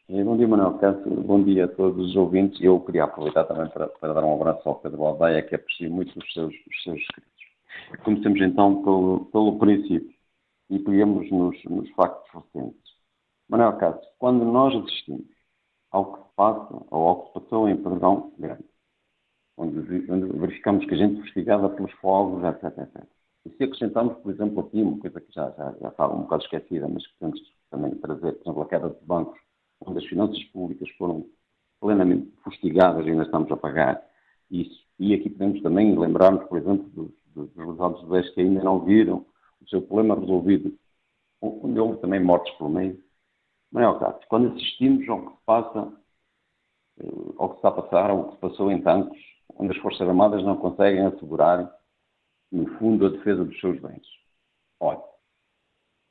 Bom dia, Manuel Cássio. Bom dia a todos os ouvintes. Eu queria aproveitar também para, para dar um abraço ao Pedro Aldeia, que aprecio muito os seus, os seus escritos. Comecemos então pelo, pelo princípio e peguemos nos, nos factos recentes. Manuel Cássio, quando nós assistimos ao que se passa ou ao que se passou em Pedrão Grande, onde, onde verificamos que a gente investigada pelos fogos, etc, etc. E se acrescentarmos, por exemplo, aqui uma coisa que já, já, já estava um bocado esquecida, mas que temos também trazer, por exemplo, a queda de bancos, onde as finanças públicas foram plenamente fustigadas e ainda estamos a pagar isso. E aqui podemos também lembrarmos, por exemplo, dos, dos resultados do BES que ainda não viram o seu problema resolvido, onde houve também mortes pelo meio. Manuel Cássio, quando assistimos ao que se passa, eh, ao que está a passar, ao que se passou em tanques, onde as Forças Armadas não conseguem assegurar, no fundo, a defesa dos seus bens. Olha,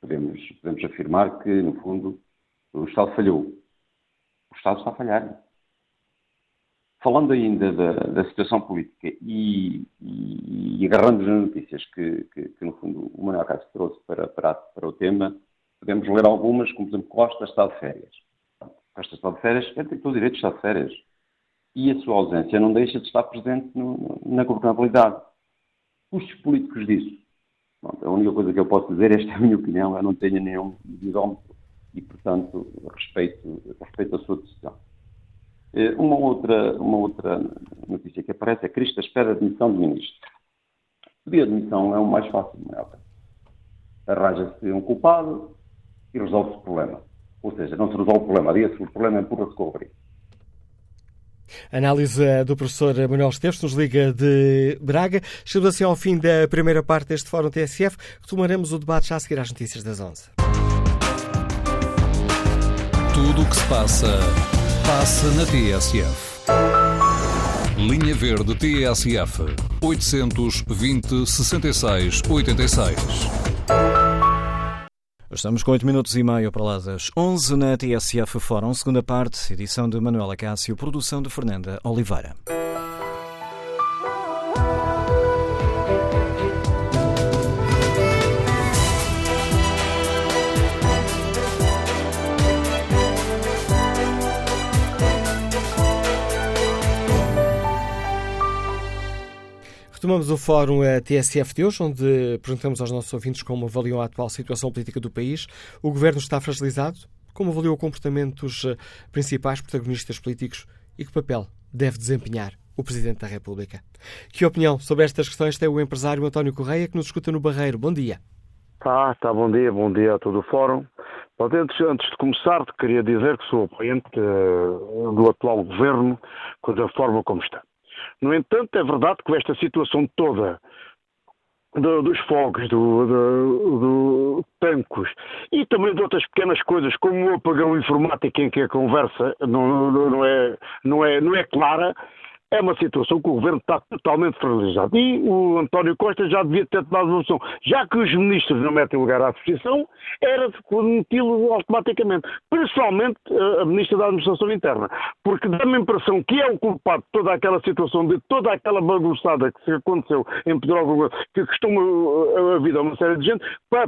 podemos, podemos afirmar que, no fundo, o Estado falhou. O Estado está a falhar. Falando ainda da, da situação política e, e, e agarrando nas notícias que, que, que, no fundo, o Manuel Castro trouxe para, para, para, o tema, podemos ler algumas, como, por exemplo, Costa está de férias. Costa está de férias, ele tem todo o direito de estar de férias. E a sua ausência não deixa de estar presente no, na governabilidade. Custos políticos disso. Pronto, a única coisa que eu posso dizer, esta é a minha opinião, eu não tenho nenhum bidómetro e, portanto, respeito, respeito a sua decisão. Eh, uma outra, uma outra notícia que aparece é Cristo espera a demissão do ministro. Pedir a demissão é o mais fácil, não é? Arranja-se um culpado e resolve-se o problema. Ou seja, não se resolve o problema, diga-se o problema empurra-se com o abrigo.
Análise do professor Manuel Esteves, nos Liga de Braga. Chegamos assim ao fim da primeira parte deste Fórum TSF. Retomaremos o debate já a seguir às notícias das 11.
Tudo o que se passa, passa na TSF. Linha Verde TSF 820 66 86.
Estamos com 8 minutos e meio para lá das 11 na TSF Fórum, segunda parte, edição de Manuela Cássio, produção de Fernanda Oliveira.
Retomamos o fórum a TSF de hoje, onde perguntamos aos nossos ouvintes como avaliam a atual situação política do país. O governo está fragilizado? Como avaliou o comportamento dos eh, principais protagonistas políticos e que papel deve desempenhar o Presidente da República? Que opinião sobre estas questões tem o empresário António Correia, que nos escuta no Barreiro? Bom dia.
Tá, tá, bom dia, bom dia a todo o fórum. Antes, antes de começar, queria dizer que sou apoiante uh, do atual governo, da forma como está. No entanto, é verdade que esta situação toda do, dos fogos, do, do, do, tancos e também de outras pequenas coisas, como o apagão informático em que a conversa não, não, não, é, não, é, não é clara, é uma situação que o governo está totalmente fragilizado. E o António Costa já devia ter tomado uma solução. Já que os ministros não metem lugar à associação, era meti-lo automaticamente. Principalmente eh, a ministra da Administração Interna. Porque dá-me a impressão que é o culpado de toda aquela situação, de toda aquela bagunçada que aconteceu em Pedrógão, que custou a vida a uma série de gente,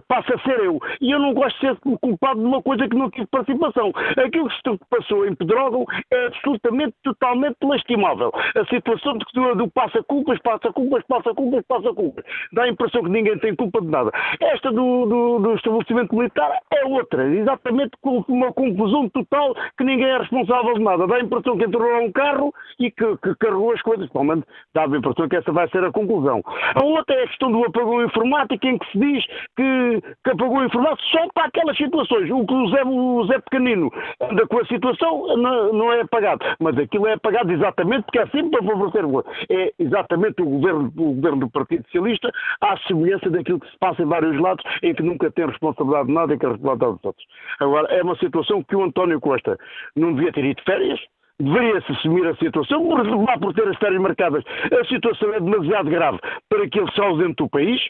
passa a ser eu. E eu não gosto de ser culpado de uma coisa que não tive participação. Aquilo que se passou em Pedrógão é absolutamente, totalmente lastimável a situação de, do, do passa-culpas, passa-culpas, passa-culpas, passa-culpas. Dá a impressão que ninguém tem culpa de nada. Esta do, do, do estabelecimento militar é outra, exatamente com uma confusão total que ninguém é responsável de nada. Dá a impressão que entrou lá um carro e que, que carregou as coisas. Menos dá a impressão que essa vai ser a conclusão. A outra é a questão do apagão informático, em que se diz que, que apagão informático só para aquelas situações. O que o Zé, o Zé Pequenino anda com a situação não, não é apagado. Mas aquilo é apagado exatamente porque é assim para favorecer é exatamente o governo, o governo do Partido Socialista, à semelhança daquilo que se passa em vários lados, em que nunca tem responsabilidade de nada e que é responsabilidade dos outros. Agora, é uma situação que o António Costa não devia ter ido de férias, deveria-se assumir a situação, por, por ter as férias marcadas. A situação é demasiado grave para que ele se ausente do país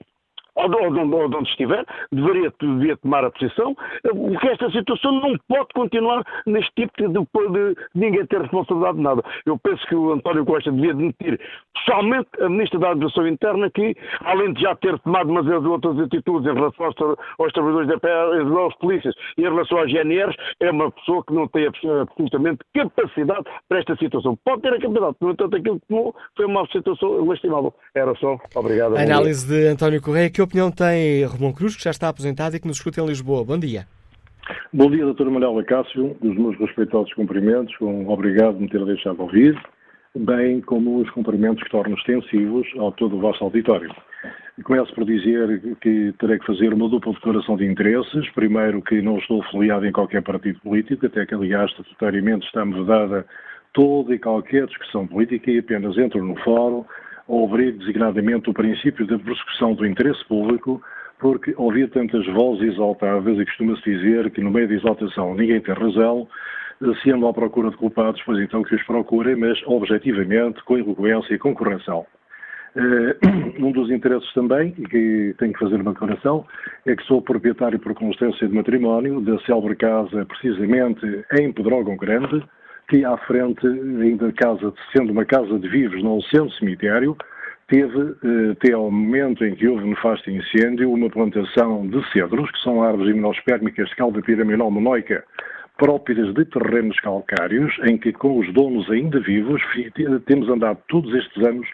ou de, ou de onde estiver, deveria, devia tomar a posição, porque esta situação não pode continuar neste tipo de, de, de ninguém ter responsabilidade de nada. Eu penso que o António Costa devia demitir pessoalmente a Ministra da Administração Interna, que, além de já ter tomado umas outras atitudes em relação aos, aos trabalhadores da PA, aos polícias e em relação às GNRs, é uma pessoa que não tem absolutamente capacidade para esta situação. Pode ter a capacidade, no entanto, aquilo que tomou foi uma situação lastimável. Era só. Obrigado.
Análise de António Correia, que opinião tem Romão Cruz, que já está aposentado e que nos escuta em Lisboa? Bom dia.
Bom dia, Dr. Manuel Cássio. Os meus respeitosos cumprimentos. Um obrigado por me ter deixado ouvir, bem como os cumprimentos que tornam extensivos ao todo o vosso auditório. Começo por dizer que terei que fazer uma dupla declaração de interesses. Primeiro, que não estou afiliado em qualquer partido político, até que, aliás, estatutariamente está-me vedada toda e qualquer discussão política e apenas entro no fórum ouvir designadamente o princípio da persecução do interesse público, porque ouvir tantas vozes exaltadas e costuma-se dizer que no meio da exaltação ninguém tem razão, se andam à procura de culpados, pois então que os procurem, mas objetivamente, com eloquência e com correção. Uh, um dos interesses também, e que tenho que fazer uma declaração, é que sou proprietário por constância de matrimónio da célebre casa, precisamente em Pedrógão Grande, que à frente, ainda casa, sendo uma casa de vivos, não sendo cemitério, teve, eh, até ao momento em que houve nefasto incêndio, uma plantação de cedros, que são árvores imunospérmicas de calda piraminal monoica, próprias de terrenos calcários, em que com os donos ainda vivos temos andado todos estes anos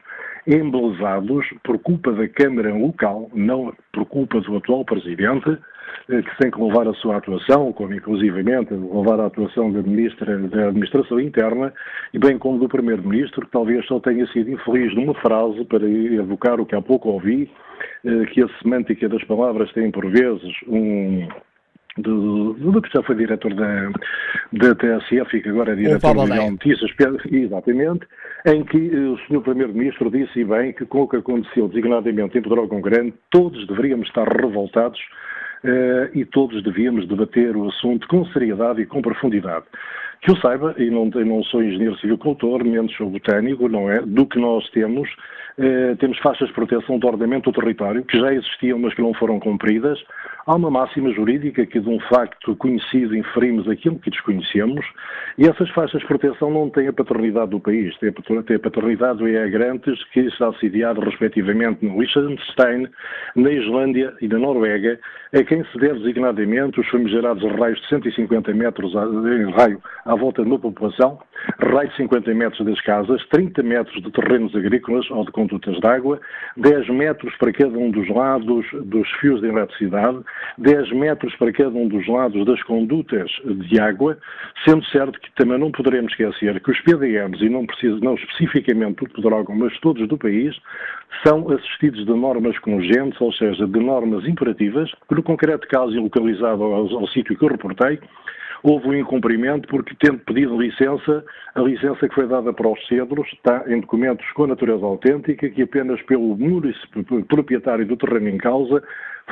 embelezados por culpa da Câmara local, não por culpa do atual Presidente, eh, que tem que levar a sua atuação, como inclusivamente levar a atuação da Ministra da Administração Interna, e bem como do Primeiro-Ministro, que talvez só tenha sido infeliz numa frase para evocar o que há pouco ouvi, eh, que a semântica das palavras tem por vezes um, do, do, que já foi diretor da, da TSF e que agora é diretor do Jornal Notícias, exatamente, em que eh, o Sr. Primeiro-Ministro disse bem que com o que aconteceu designadamente em Pedrógão Grande, todos deveríamos estar revoltados uh, e todos devíamos debater o assunto com seriedade e com profundidade. Que eu saiba, e não, não sou engenheiro civil cultor, menos sou botânico, não é? Do que nós temos, eh, temos faixas de proteção do ordenamento do território, que já existiam, mas que não foram cumpridas. Há uma máxima jurídica que, de um facto conhecido, inferimos aquilo que desconhecemos, e essas faixas de proteção não têm a paternidade do país, têm a paternidade do EA-Grantes, que está sediado, respectivamente, no Liechtenstein, na Islândia e na Noruega, a quem se deve designadamente os famigerados raios de 150 metros em raio à volta de uma população, raio de 50 metros das casas, 30 metros de terrenos agrícolas ou de condutas de água, 10 metros para cada um dos lados dos fios de eletricidade, 10 metros para cada um dos lados das condutas de água, sendo certo que também não poderemos esquecer que os PDMs, e não preciso, não especificamente do Pedrógão, mas todos do país, são assistidos de normas congentes, ou seja, de normas imperativas, que no concreto caso e localizado ao, ao sítio que eu reportei, houve um incumprimento porque, tendo pedido licença, a licença que foi dada para os cedros está em documentos com natureza autêntica que apenas pelo município proprietário do terreno em causa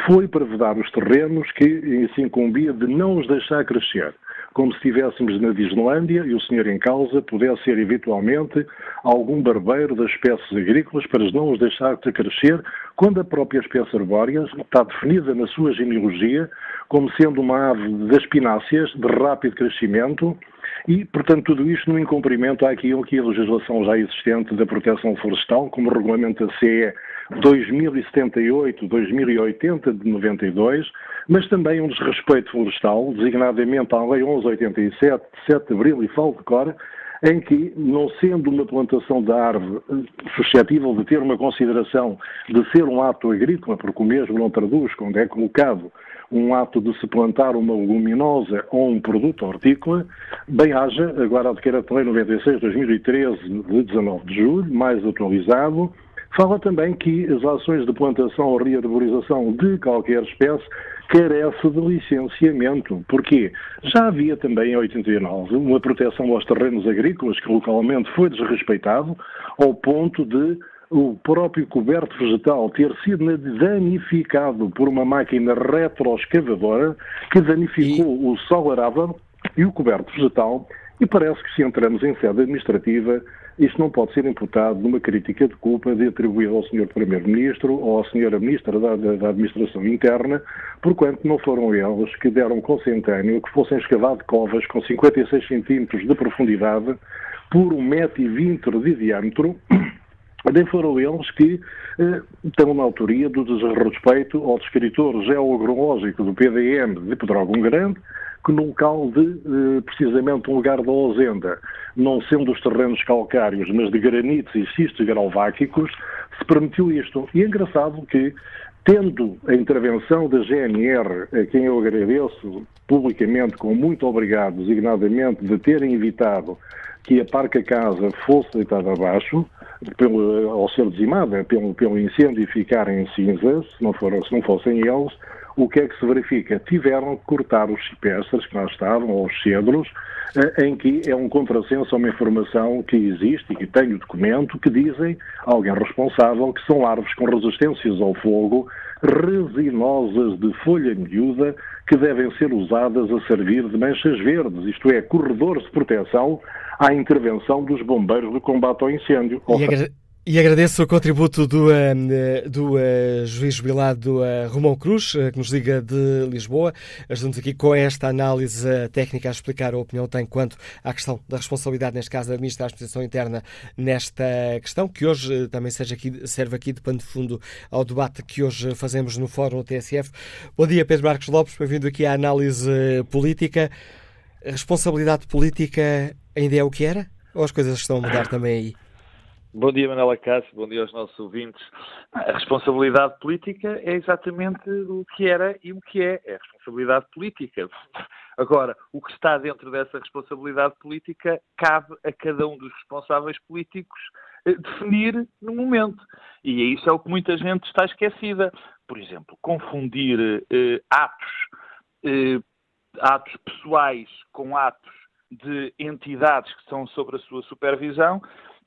foi para vedar os terrenos que se incumbia de não os deixar crescer como se estivéssemos na Disneylandia e o senhor em causa pudesse ser eventualmente algum barbeiro das espécies agrícolas para não os deixar de crescer, quando a própria espécie arbórea está definida na sua genealogia como sendo uma ave das pináceas de rápido crescimento e, portanto, tudo isto no incumprimento àquilo que a legislação já existente da proteção florestal, como regulamento da CE 2078, 2080 de 92, mas também um desrespeito florestal, designadamente à Lei 1187, de 7 de Abril e falo de cor, em que, não sendo uma plantação de árvore eh, suscetível de ter uma consideração de ser um ato agrícola, porque o mesmo não traduz quando é colocado um ato de se plantar uma leguminosa ou um produto hortícola, bem haja, agora adquire a Lei 96 2013, de 19 de julho, mais atualizado, fala também que as ações de plantação ou rearborização de qualquer espécie carece de licenciamento. Porquê? Já havia também em 89 uma proteção aos terrenos agrícolas que localmente foi desrespeitado ao ponto de o próprio coberto vegetal ter sido danificado por uma máquina retroescavadora que danificou e... o solo arável e o coberto vegetal e parece que se entramos em sede administrativa isto não pode ser imputado numa crítica de culpa de atribuir ao Sr. Primeiro-Ministro ou à Sra. Ministra da, da, Administração Interna, porquanto não foram eles que deram consentâneo que fossem escavadas covas com 56 centímetros de profundidade por 1,20m de diâmetro, nem foram eles que eh, estão na autoria do desrespeito ao descritor geoagronológico do PDM de Pedrógão Grande, que no local de, eh, precisamente, um lugar da Ozenda, não sendo os terrenos calcários, mas de granitos e cistos grauváquicos, se permitiu isto. E é engraçado que, tendo a intervenção da GNR, a quem eu agradeço publicamente, com muito obrigado, designadamente, de terem evitado que a Parca Casa fosse deitada abaixo, pelo, ao ser dizimada pelo, pelo incêndio e ficar em cinzas, se não, for, se não fossem eles, o que é que se verifica? Tiveram que cortar os cipestres que lá estavam, ou os cedros, eh, em que é um contrassenso a uma informação que existe e que tem o documento que dizem alguém responsável que são árvores com resistências ao fogo, resinosas de folha miúda, que devem ser usadas a servir de manchas verdes, isto é, corredores de proteção à intervenção dos bombeiros do combate ao incêndio.
E, agra agradeço o contributo do, uh, do uh, juiz jubilado uh, Romão Cruz, que nos liga de Lisboa. Ajudamos aqui com esta análise técnica a explicar a opinião tem quanto à questão da responsabilidade, neste caso, da Ministra da Administração Interna nesta questão, que hoje também seja aqui, serve aqui de pano de fundo ao debate que hoje fazemos no Fórum TSF. Bom dia, Pedro Marcos Lopes, bem-vindo aqui à análise política. A responsabilidade política ainda é o que era? Ou as coisas estão a mudar também aí?
Bom dia, Manela Cássio, bom dia aos nossos ouvintes. A responsabilidade política é exatamente o que era e o que é. É responsabilidade política. Agora, o que está dentro dessa responsabilidade política cabe a cada um dos responsáveis políticos eh, definir no momento. E é isso é o que muita gente está esquecida. Por exemplo, confundir eh, atos, eh, atos pessoais com atos de entidades que são sob a sua supervisão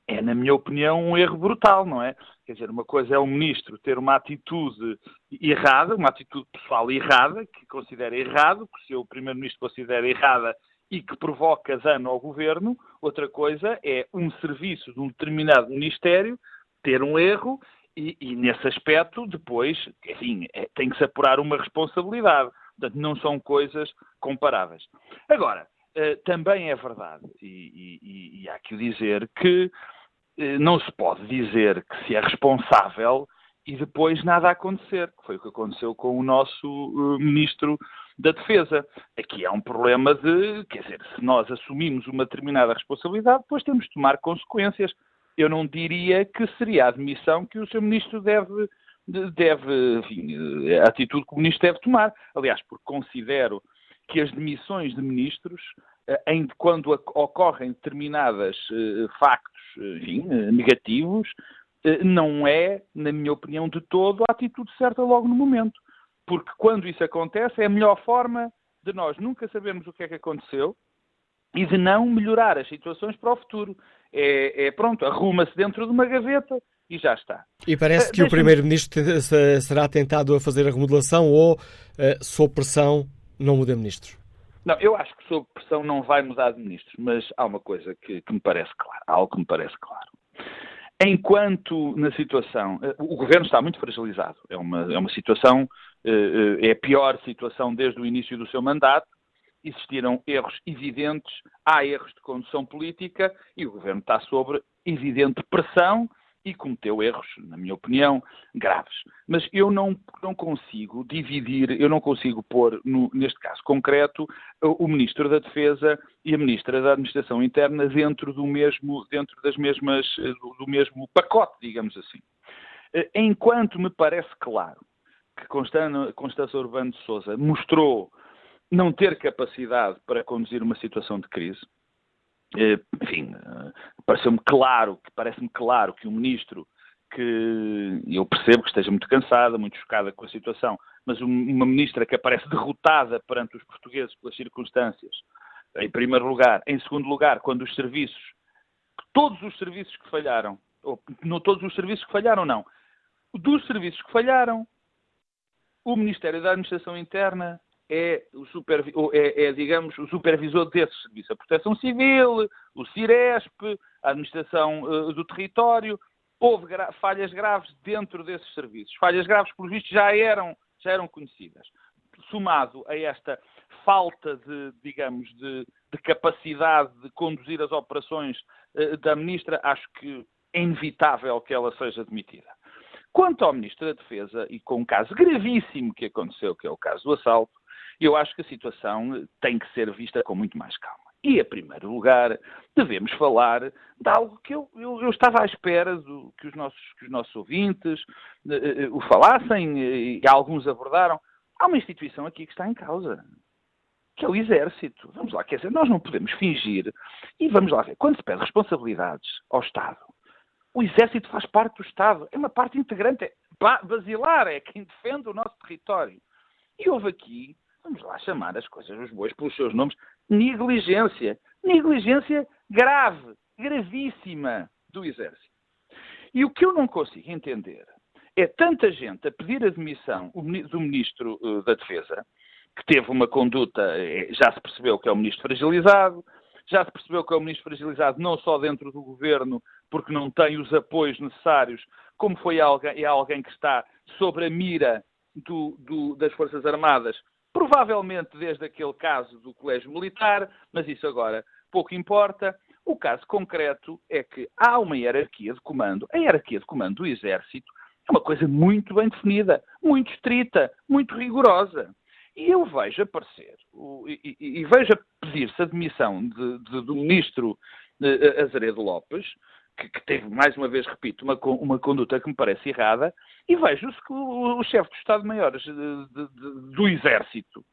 é, na minha opinião, um erro brutal, não é? Quer dizer, uma coisa é o ministro ter uma atitude errada, uma atitude pessoal errada, que considera errado, que o seu primeiro-ministro considera errada e que provoca dano ao governo. Outra coisa é um serviço de um determinado ministério ter um erro e, e nesse aspecto, depois, enfim, é, tem que se apurar uma responsabilidade. Portanto, não são coisas comparáveis. Agora, também é verdade, e, e, e, há que o dizer, que uh, não se pode dizer que se é responsável e depois nada acontecer, que foi o que aconteceu com o nosso uh, Ministro da Defesa. Aqui há um problema de, quer dizer, se nós assumimos uma determinada responsabilidade, depois temos de tomar consequências. Eu não diria que seria a admissão que o seu Ministro deve, deve enfim, a atitude que o Ministro deve tomar. Aliás, porque considero que as demissões de ministros, eh, em, quando ocorrem determinados uh, factos eh, enfim, negativos, não é, na minha opinião, de todo a atitude certa logo no momento. Porque quando isso acontece, é a melhor forma de nós nunca sabermos o que é que aconteceu e de não melhorar as situações para o futuro. É, é pronto, arruma-se dentro de uma gaveta e já está.
E parece uh, que o Primeiro-Ministro será tentado a fazer a remodelação ou, uh, sob pressão, não muda ministros?
Não, eu acho que sob pressão não vai mudar de ministros, mas há uma coisa que, que me parece claro, há algo que me parece claro. Enquanto na situação, eh, o governo está muito fragilizado, é uma, é uma situação, eh, eh, é a pior situação desde o início do seu mandato, existiram erros evidentes, há erros de condução política e o governo está sob evidente pressão e cometeu erros, na minha opinião, graves. Mas eu não, não consigo dividir, eu não consigo pôr, no, neste caso concreto, o, Ministro da Defesa e a Ministra da Administração Interna dentro do mesmo, dentro das mesmas, do, do mesmo pacote, digamos assim. Eh, enquanto me parece claro que Constância Urbano de Souza mostrou não ter capacidade para conduzir uma situação de crise, eh, enfim, eh, pareceu-me claro, parece-me claro que o ministro que eu percebo que esteja muito cansada, muito chocada com a situação, mas uma ministra que aparece derrotada perante os portugueses pelas circunstâncias, em primeiro lugar. Em segundo lugar, quando os serviços, todos os serviços que falharam, ou não todos os serviços que falharam, não, dos serviços que falharam, o Ministério da Administração Interna é, o supervi é, é, digamos, o supervisor desse serviço. A Proteção Civil, o CIRESP, a Administração uh, do Território. Houve gra falhas graves dentro desses serviços. Falhas graves, por visto, já eram, já eram conhecidas. Somado a esta falta de, digamos, de, de capacidade de conduzir as operações uh, da Ministra, acho que é inevitável que ela seja demitida. Quanto ao Ministro da Defesa, e com um caso gravíssimo que aconteceu, que é o caso do assalto, eu acho que a situação tem que ser vista com muito mais calma. E, em primeiro lugar, devemos falar de algo que eu, eu, eu estava à espera do, que, os nossos, que os nossos ouvintes uh, uh, o falassem e alguns abordaram. Há uma instituição aqui que está em causa, que é o Exército. Vamos lá, quer dizer, nós não podemos fingir. E vamos lá ver, quando se pede responsabilidades ao Estado, o Exército faz parte do Estado, é uma parte integrante, é basilar, é quem defende o nosso território. E houve aqui vamos lá chamar as coisas os bois pelos seus nomes, negligência. Negligência grave, gravíssima do Exército. E o que eu não consigo entender é tanta gente a pedir a demissão do Ministro eh, da Defesa, que teve uma conduta, eh, já se percebeu que é um Ministro fragilizado, já se percebeu que é um Ministro fragilizado não só dentro do Governo, porque não tem os apoios necessários, como foi alguém, é alguém que está sobre a mira do, do, das Forças Armadas, provavelmente desde aquele caso do Colégio Militar, mas isso agora pouco importa. O caso concreto é que há uma hierarquia de comando. A hierarquia de comando do Exército é uma coisa muito bem definida, muito estrita, muito rigorosa. E eu vejo aparecer, e, e, e vejo pedir-se a demissão de, de, do ministro uh, Azeredo Lopes, que, que, teve, mais uma vez, repito, uma, uma conduta que me parece errada, e vejo-se que o, o chefe de Estado-Maiores do Exército,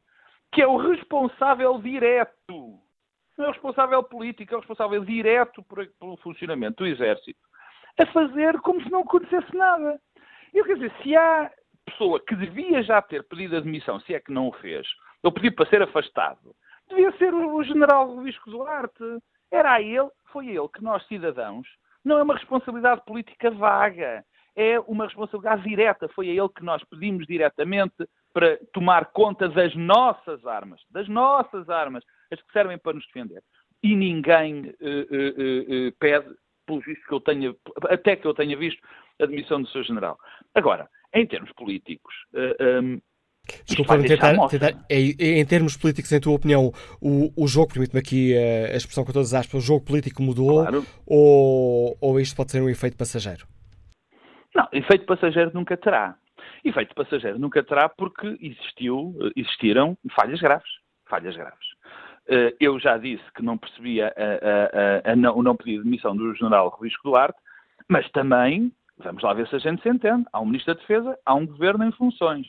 que é o responsável direto, não é o responsável político, é o responsável direto por, pelo funcionamento do Exército, a fazer como se não acontecesse nada. Eu quer dizer, se há pessoa que devia já ter pedido admissão, se é que não o fez, ou pediu para ser afastado, devia ser o, general Luís Duarte. Era a ele, foi ele que nós, cidadãos, não é uma responsabilidade política vaga, é uma responsabilidade direta. Foi a ele que nós pedimos diretamente para tomar conta das nossas armas, das nossas armas, as que servem para nos defender. E ninguém uh, uh, uh, pede, pelo visto que eu tenha, até que eu tenha visto, a demissão do seu general. Agora, em termos políticos, um,
Desculpa, tentar, tentar, em, termos políticos, em tua opinião, o, o jogo, permite-me aqui a, a, expressão com todas as aspas, o jogo político mudou claro. ou, ou isto pode ser um efeito passageiro?
Não, efeito passageiro nunca terá. Efeito passageiro nunca terá porque existiu, existiram falhas graves. Falhas graves. Eh, eu já disse que não percebia a, a, a, não, o não pedido de demissão do general Ruísco Duarte, mas também, vamos lá ver se a gente se entende, há um Ministro da Defesa, há um Governo em funções.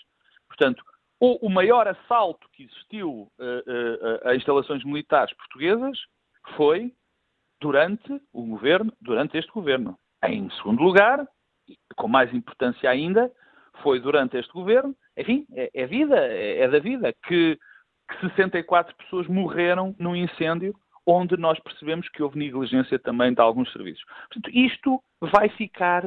Portanto, o, o maior assalto que existiu uh, uh, a instalações militares portuguesas foi durante o governo, durante este governo. Em segundo lugar, com mais importância ainda, foi durante este governo, enfim, é, é vida, é, é, da vida, que, que 64 pessoas morreram num incêndio onde nós percebemos que houve negligência também de alguns serviços. Portanto, isto vai ficar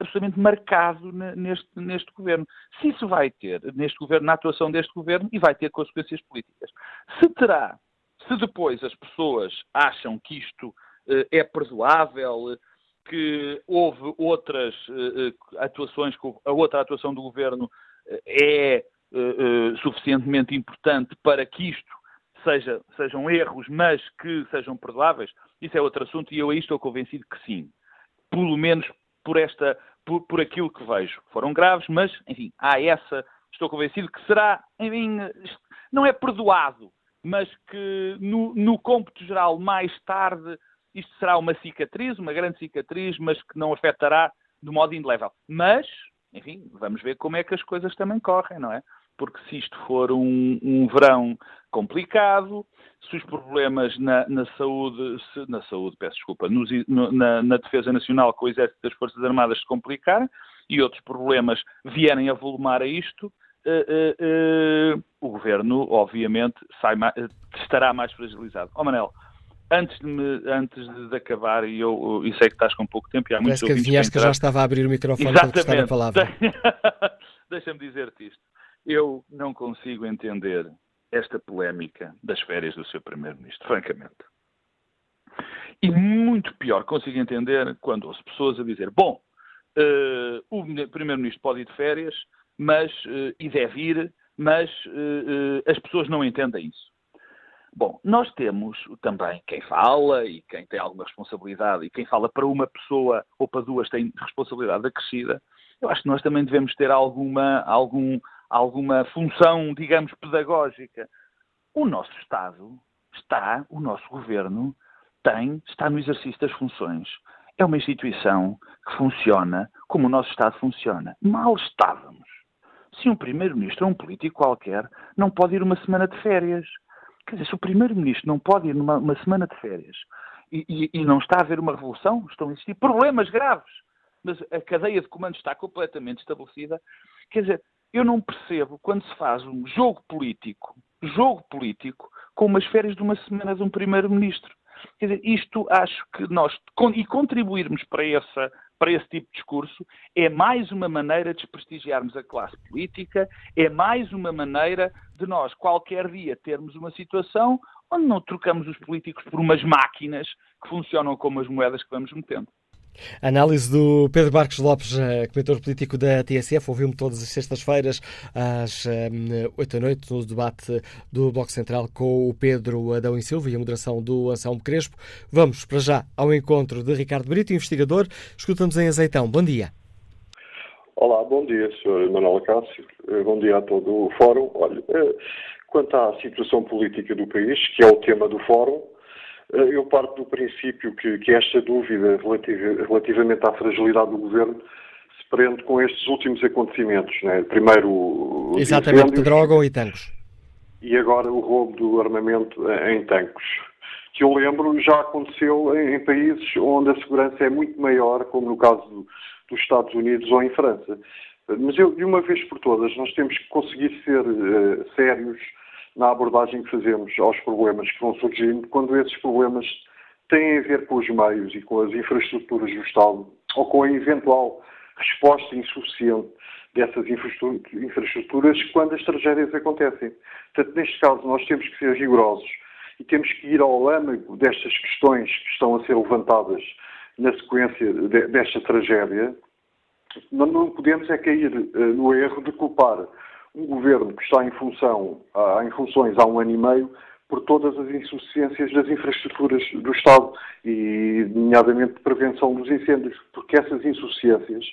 absolutamente marcado neste, neste governo. Se isso vai ter, neste governo, na atuação deste governo, e vai ter consequências políticas. Se terá, se depois as pessoas acham que isto uh, é perdoável, que houve outras uh, atuações, que a outra atuação do governo é suficientemente importante para que isto seja, sejam erros, mas que sejam perdoáveis, isso é outro assunto e eu aí estou convencido que sim. Pelo menos por esta por, por aquilo que vejo. Foram graves, mas, enfim, há essa, estou convencido que será, enfim, não é perdoado, mas que no, no cômputo geral, mais tarde, isto será uma cicatriz, uma grande cicatriz, mas que não afetará de modo indelével. Mas, enfim, vamos ver como é que as coisas também correm, não é? Porque se isto for um, um verão complicado, se os problemas na, na saúde, se, na saúde, peço desculpa, nos, no, na, na, defesa nacional com o exército das Forças Armadas se complicarem e outros problemas vierem a volumar a isto, uh, uh, uh, o governo, obviamente, mais, estará mais fragilizado. Ó oh, Manel, antes de, me, antes de acabar, e eu, sei que estás com pouco tempo e há muitos
Parece que adivinhaste que já estava a abrir o microfone para a palavra.
Deixa-me dizer-te isto. Eu não consigo entender esta polémica das férias do seu Primeiro-Ministro, francamente. E muito pior consigo entender quando ouço pessoas a dizer: bom, uh, o Primeiro-Ministro pode ir de férias, mas, uh, e deve ir, mas uh, as pessoas não entendem isso. Bom, nós temos também quem fala e quem tem alguma responsabilidade, e quem fala para uma pessoa ou para duas tem responsabilidade acrescida. Eu acho que nós também devemos ter alguma, algum, alguma função, digamos, pedagógica. O nosso Estado está, o nosso governo tem, está no exercício das funções. É uma instituição que funciona como o nosso Estado funciona. Mal estávamos. Se um primeiro-ministro ou um político qualquer não pode ir uma semana de férias. Quer dizer, se o primeiro-ministro não pode ir numa uma semana de férias e, e, e não está a haver uma revolução, estão a existir problemas graves, mas a cadeia de comando está completamente estabelecida. Quer dizer, eu não percebo quando se faz um jogo político, jogo político, com umas férias de uma semana de um primeiro-ministro. Quer dizer, isto acho que nós, e contribuirmos para, essa, para esse tipo de discurso, é mais uma maneira de desprestigiarmos a classe política, é mais uma maneira de nós, qualquer dia, termos uma situação onde não trocamos os políticos por umas máquinas que funcionam como as moedas que vamos metendo.
Análise do Pedro Marcos Lopes, eh, comentador político da TSF. Ouviu-me todas as sextas-feiras, às eh, 8 da noite, no debate do Bloco Central com o Pedro Adão e Silva e a moderação do Anselmo Crespo. Vamos para já ao encontro de Ricardo Brito, investigador. Escutamos em Azeitão. Bom dia.
Olá, bom dia, Sr. Manuel Cássio. Eh, bom dia a todo o Fórum. Olha, quanto à situação política do país, que é o tema do Fórum, eu parto do princípio que, que esta dúvida relativa, relativamente à fragilidade do governo se prende com estes últimos acontecimentos. Né? Primeiro,
Exatamente, Pedrógão e Tancos.
E agora o roubo do armamento em Tancos. Que eu lembro já aconteceu em, em países onde a segurança é muito maior, como no caso do, dos Estados Unidos ou em França. Mas eu, de uma vez por todas, nós temos que conseguir ser uh, sérios na abordagem que fazemos aos problemas que vão surgindo, quando esses problemas têm a ver com os meios e com as infraestruturas do Estado, ou com a eventual resposta insuficiente dessas infraestruturas quando as tragédias acontecem. Portanto, neste caso, nós temos que ser rigorosos e temos que ir ao âmago destas questões que estão a ser levantadas na sequência desta tragédia. Não podemos é cair uh, no erro de culpar um governo que está em, função, uh, em funções há um ano e meio por todas as insuficiências das infraestruturas do Estado e, nomeadamente, de prevenção dos incêndios, porque essas insuficiências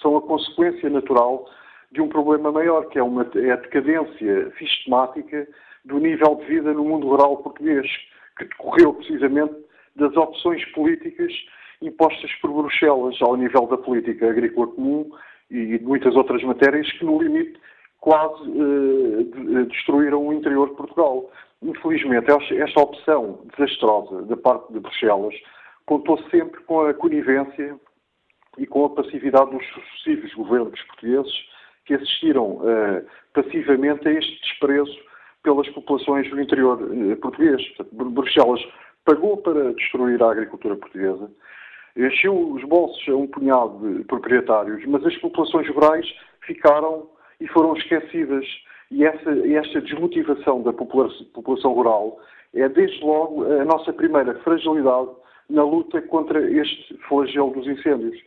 são a consequência natural de um problema maior, que é, uma, é a decadência sistemática do nível de vida no mundo rural português, que decorreu precisamente das opções políticas impostas por Bruxelas ao nível da política agrícola comum e de muitas outras matérias que, no limite, quase uh, destruíram o interior de Portugal. Infelizmente, esta opção desastrosa da parte de Bruxelas contou sempre com a conivência e com a passividade dos sucessivos governos portugueses que assistiram uh, passivamente a este desprezo pelas populações do interior português. Bruxelas pagou para destruir a agricultura portuguesa, encheu os bolsos a um punhado de proprietários, mas as populações rurais ficaram e foram esquecidas. E essa, esta desmotivação da população, população rural é, desde logo, a nossa primeira fragilidade na luta contra este flagelo dos incêndios.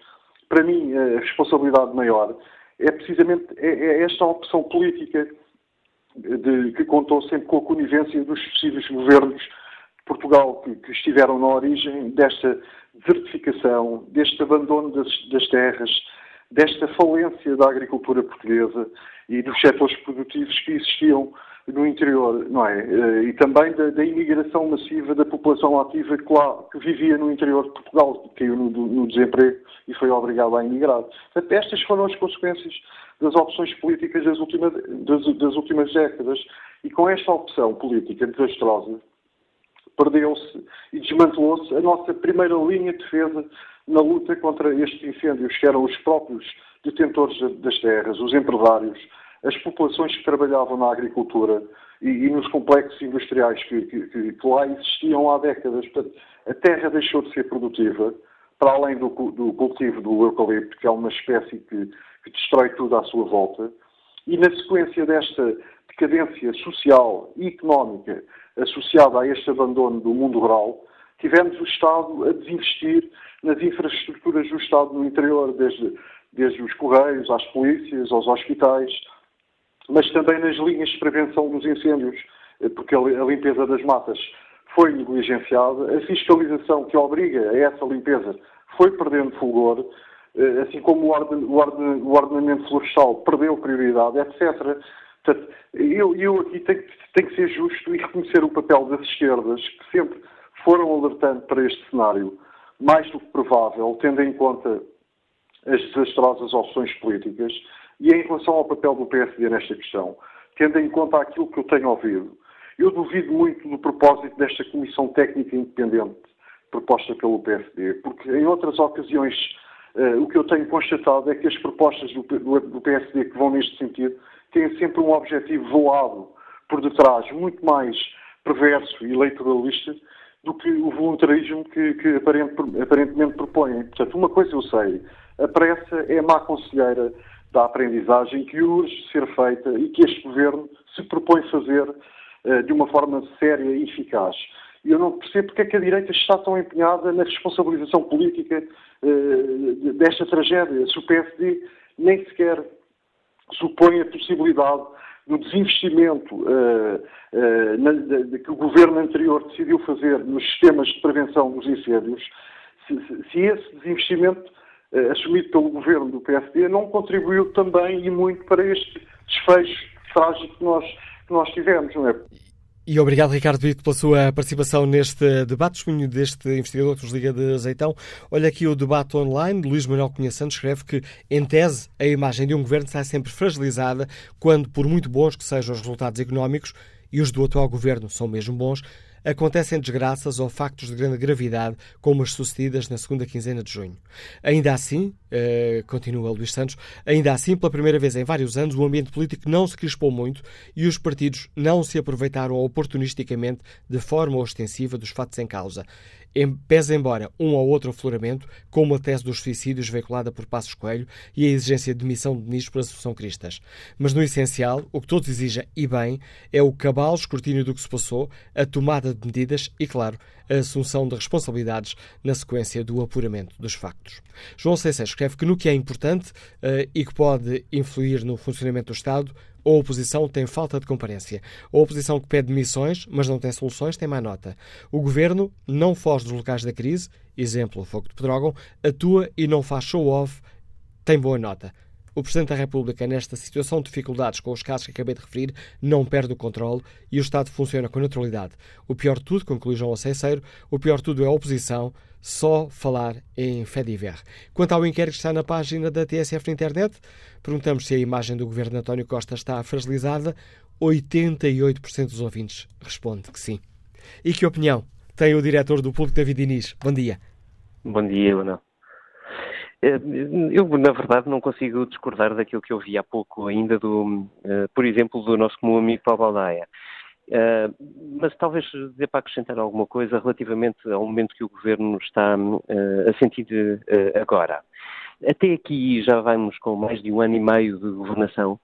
Para mim, a responsabilidade maior é precisamente é, é esta opção política de, que contou sempre com a conivência dos sucessivos governos de Portugal que, que estiveram na origem desta desertificação, deste abandono das, das terras, desta falência da agricultura portuguesa e dos setores produtivos que existiam no interior, não é? Eh, e também da, da imigração massiva da população ativa que, lá, que vivia no interior de Portugal, que caiu no, no desemprego e foi obrigado a emigrar. Portanto, estas foram as consequências das opções políticas das últimas, das, das últimas décadas. E com esta opção política desastrosa, perdeu-se e desmantelou-se a nossa primeira linha de defesa na luta contra estes incêndios, que eram os próprios detentores das terras, os empresários, as populações que trabalhavam na agricultura e, e nos complexos industriais que, que, que, lá existiam há décadas. Portanto, a terra deixou de ser produtiva, para além do, do cultivo do eucalipto, que é uma espécie que, que destrói tudo à sua volta, e na sequência desta decadência social e económica associada a este abandono do mundo rural, tivemos o Estado a desinvestir nas infraestruturas do Estado no interior, desde, desde os correios, às polícias, aos hospitais, mas também nas linhas de prevenção dos incêndios, eh, porque a limpeza das matas foi negligenciada, a fiscalização que obriga a essa limpeza foi perdendo fulgor, eh, assim como o ordenamento florestal perdeu prioridade, etc. Portanto, eu, eu aqui tenho, tenho, que ser justo e reconhecer o papel das esquerdas, que sempre foram alertando para este cenário, mais do que provável, tendo em conta as desastrosas opções políticas, e em relação ao papel do PSD nesta questão, tendo em conta aquilo que eu tenho ouvido, eu duvido muito do propósito desta Comissão Técnica Independente proposta pelo PSD, porque em outras ocasiões uh, o que eu tenho constatado é que as propostas do, do, do PSD que vão neste sentido têm sempre um objetivo voado por detrás, muito mais perverso e eleitoralista do que o voluntarismo que, que aparentemente propõem. Portanto, uma coisa eu sei, a pressa é a má conselheira da aprendizagem que urge ser feita e que este governo se propõe fazer uh, de uma forma séria e eficaz. Eu não percebo porque é que a direita está tão empenhada na responsabilização política uh, desta tragédia. Se o PSD nem sequer supõe a possibilidade do desinvestimento uh, uh, na, de, que o governo anterior decidiu fazer nos sistemas de prevenção dos incêndios, se, se, se esse desinvestimento uh, assumido pelo governo do PSD não contribuiu também e muito para este desfecho trágico que nós, que nós tivemos, não é?
E obrigado, Ricardo Brito, pela sua participação neste debate. Testemunho deste investigador que nos liga de Azeitão. Olha aqui o debate online. Luís Manuel Cunha Santos escreve que, em tese, a imagem de um governo está sempre fragilizada quando, por muito bons que sejam os resultados económicos, e os do atual governo são mesmo bons, acontecem desgraças ou factos de grande gravidade, como as sucedidas na segunda quinzena de junho. Ainda assim, uh, continua Luís Santos, ainda assim, pela primeira vez em vários anos, o ambiente político não se crispou muito e os partidos não se aproveitaram oportunisticamente de forma ostensiva dos fatos em causa pese embora um ou outro afloramento, como a tese dos suicídios veiculada por Passos Coelho e a exigência de demissão de ministros pela Associação Cristas. Mas, no essencial, o que todos exigem, e bem, é o cabal escrutínio do que se passou, a tomada de medidas e, claro, a assunção de responsabilidades na sequência do apuramento dos factos. João Seixas escreve que no que é importante uh, e que pode influir no funcionamento do Estado, a oposição tem falta de comparência. A oposição que pede demissões, mas não tem soluções, tem má nota. O governo não foge dos locais da crise, exemplo, o fogo de Pedrógão, atua e não faz show-off, tem boa nota. O Presidente da República, nesta situação de dificuldades com os casos que acabei de referir, não perde o controle e o Estado funciona com naturalidade. O pior de tudo, conclui João Aceiceiro, o pior de tudo é a oposição, só falar em fé diver. Quanto ao inquérito que está na página da TSF na internet, perguntamos se a imagem do governo António Costa está fragilizada. 88% dos ouvintes responde que sim. E que opinião tem o diretor do Público, David Inês? Bom dia.
Bom dia, Ana. Eh, eu, na verdade, não consigo discordar daquilo que eu vi há pouco ainda, do, eh, por exemplo, do nosso comum amigo Paulo Baldaia. Uh, mas talvez dê para acrescentar alguma coisa relativamente ao momento que o Governo está uh, a sentir uh, agora. Até aqui já vamos com mais de um ano e meio de governação.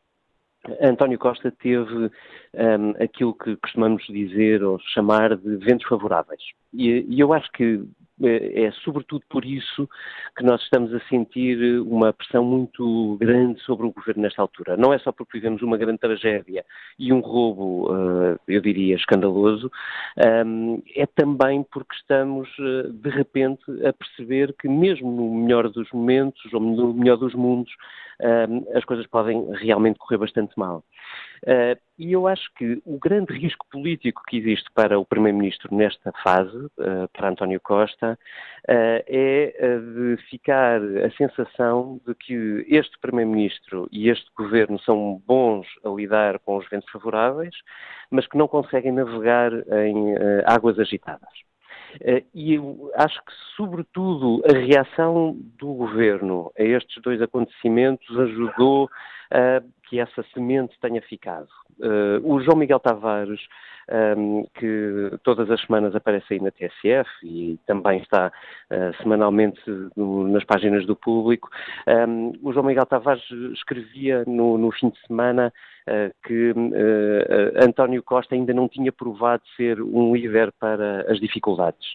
António Costa teve um, aquilo que costumamos dizer ou chamar de ventos favoráveis. E, e eu acho que é, é sobretudo por isso que nós estamos a sentir uma pressão muito grande sobre o governo nesta altura. Não é só porque vivemos uma grande tragédia e um roubo, eh, eu diria, escandaloso, ehm, é também porque estamos, eh, de repente, a perceber que, mesmo no melhor dos momentos, ou no melhor dos mundos, ehm, as coisas podem realmente correr bastante mal. Uh, e eu acho que o grande risco político que existe para o Primeiro-Ministro nesta fase, uh, para António Costa, uh, é de ficar a sensação de que este Primeiro-Ministro e este Governo são bons a lidar com os ventos favoráveis, mas que não conseguem navegar em águas agitadas. E eu acho que, sobretudo, a reação do governo a estes dois acontecimentos ajudou que essa semente tenha ficado. Uh, o João Miguel Tavares, ehm, que todas as semanas aparece aí na TSF e também está uh, semanalmente nas páginas do público, ehm, o João Miguel Tavares escrevia no, no fim de semana uh, que António Costa ainda não tinha provado ser um líder para as dificuldades.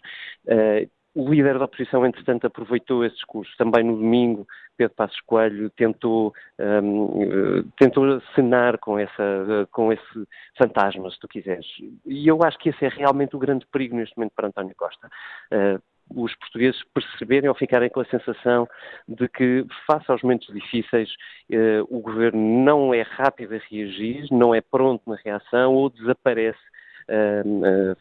O líder da oposição, entretanto, aproveitou esse discurso. Também no domingo, Pedro Passos Coelho tentou, um, tentou cenar com, essa, com esse fantasma, se tu quiseres. E eu acho que esse é realmente o grande perigo neste momento para António Costa. Uh, os portugueses perceberem ou ficarem com a sensação de que, face aos momentos difíceis, uh, o governo não é rápido a reagir, não é pronto na reação ou desaparece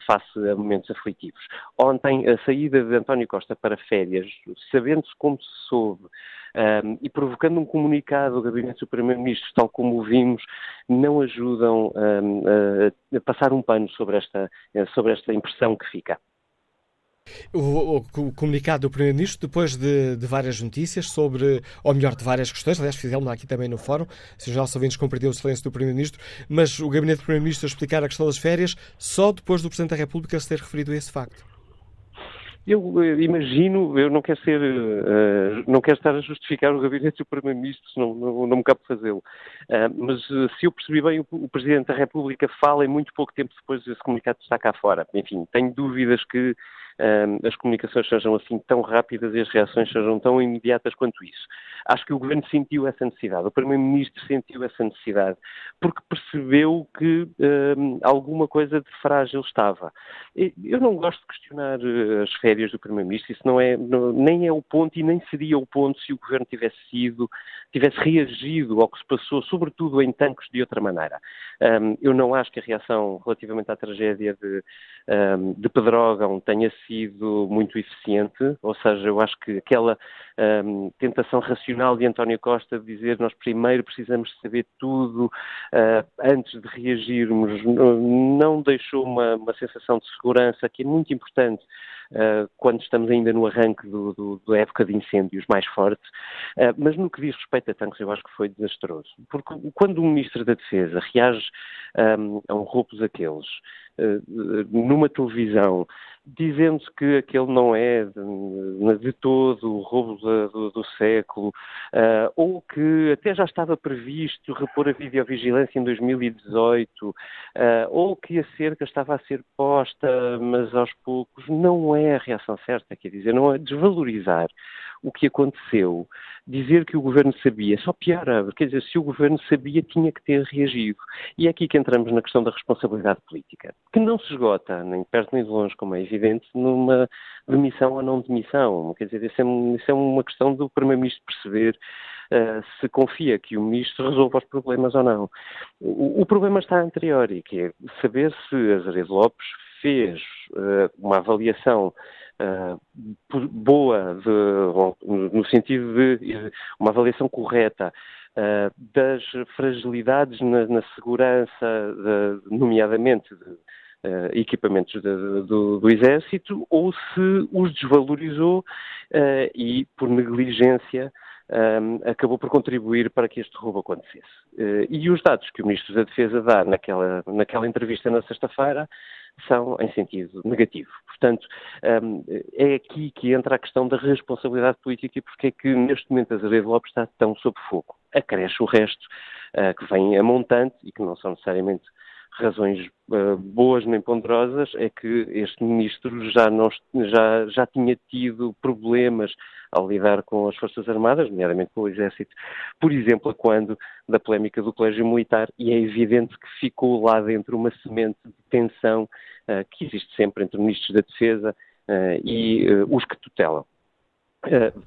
face a momentos aflitivos. Ontem, a saída de António Costa para férias, sabendo-se como se soube, um, e provocando um comunicado do Gabinete do Primeiro-Ministro, tal como o vimos, não ajudam um, a, passar um pano sobre esta, sobre esta impressão que fica.
O, o, comunicado do Primeiro-Ministro, depois de, de, várias notícias sobre, ou melhor, de várias questões, aliás, fizemos aqui também no fórum, se os nossos ouvintes compreenderam o silêncio do Primeiro-Ministro, mas o Gabinete do Primeiro-Ministro a explicar a questão das férias só depois do Presidente da República se ter referido a esse facto.
Eu eh, imagino, eu não quero ser, uh, não quero estar a justificar o gabinete do Primeiro-Ministro, senão não, não me cabe fazê-lo. Uh, mas se eu percebi bem, o, o, Presidente da República fala em muito pouco tempo depois desse comunicado está cá fora. Enfim, tenho dúvidas que as comunicações sejam assim tão rápidas e as reações sejam tão imediatas quanto isso. Acho que o Governo sentiu essa necessidade, o Primeiro-Ministro sentiu essa necessidade, porque percebeu que alguma coisa de frágil estava. Eu não gosto de questionar eh, as férias do Primeiro-Ministro, isso não é, não, nem é o ponto e nem seria o ponto se o Governo tivesse sido, tivesse reagido ao que se passou, sobretudo em tanques, de outra maneira. eu não acho que a reação relativamente à tragédia de, de Pedrógão tenha sido muito eficiente, ou seja, eu acho que aquela um, tentação racional de António Costa de dizer nós primeiro precisamos saber tudo uh, antes de reagirmos, não deixou uma, uma, sensação de segurança que é muito importante uh, quando estamos ainda no arranque do, do, da época de incêndios mais forte, uh, mas no que diz respeito a tanques eu acho que foi desastroso, porque quando o Ministro da Defesa reage um, a um roubo daqueles numa televisão dizendo que aquele não é de, todo o roubo do, do, século, uh, ou que até já estava previsto repor a videovigilância em 2018, uh, ou que a cerca estava a ser posta, mas aos poucos, não é a reação certa, quer dizer, não é desvalorizar o que aconteceu, dizer que o governo sabia, só piora, quer dizer, se o governo sabia, tinha que ter reagido. E é aqui que entramos na questão da responsabilidade política, que não se esgota, nem perto nem de longe, como é evidente, numa demissão ou não demissão. Quer dizer, isso é, isso é uma questão do Primeiro-Ministro perceber uh, se confia que o Ministro resolva os problemas ou não. O, o problema está anterior, e que é saber se Azeredo Lopes fez uh, uma avaliação uh, boa, de, no sentido de uma avaliação correta uh, das fragilidades na, na segurança, de, nomeadamente de, Uh, equipamentos de, do, do, Exército ou se os desvalorizou uh, e, por negligência, um, acabou por contribuir para que este roubo acontecesse. Uh, e os dados que o Ministro da Defesa dá naquela, naquela entrevista na sexta-feira são em sentido negativo. Portanto, um, é aqui que entra a questão da responsabilidade política e porque é que neste momento Azevedo Lopes está tão sob fogo. Acresce o resto, uh, que vem a montante e que não são necessariamente razões uh, boas nem ponderosas, é que este ministro já, não, já, já tinha tido problemas ao lidar com as Forças Armadas, nomeadamente com o Exército, por exemplo, quando da polémica do Colégio Militar, e é evidente que ficou lá dentro uma semente de tensão uh, que existe sempre entre ministros da Defesa uh, e os que tutelam.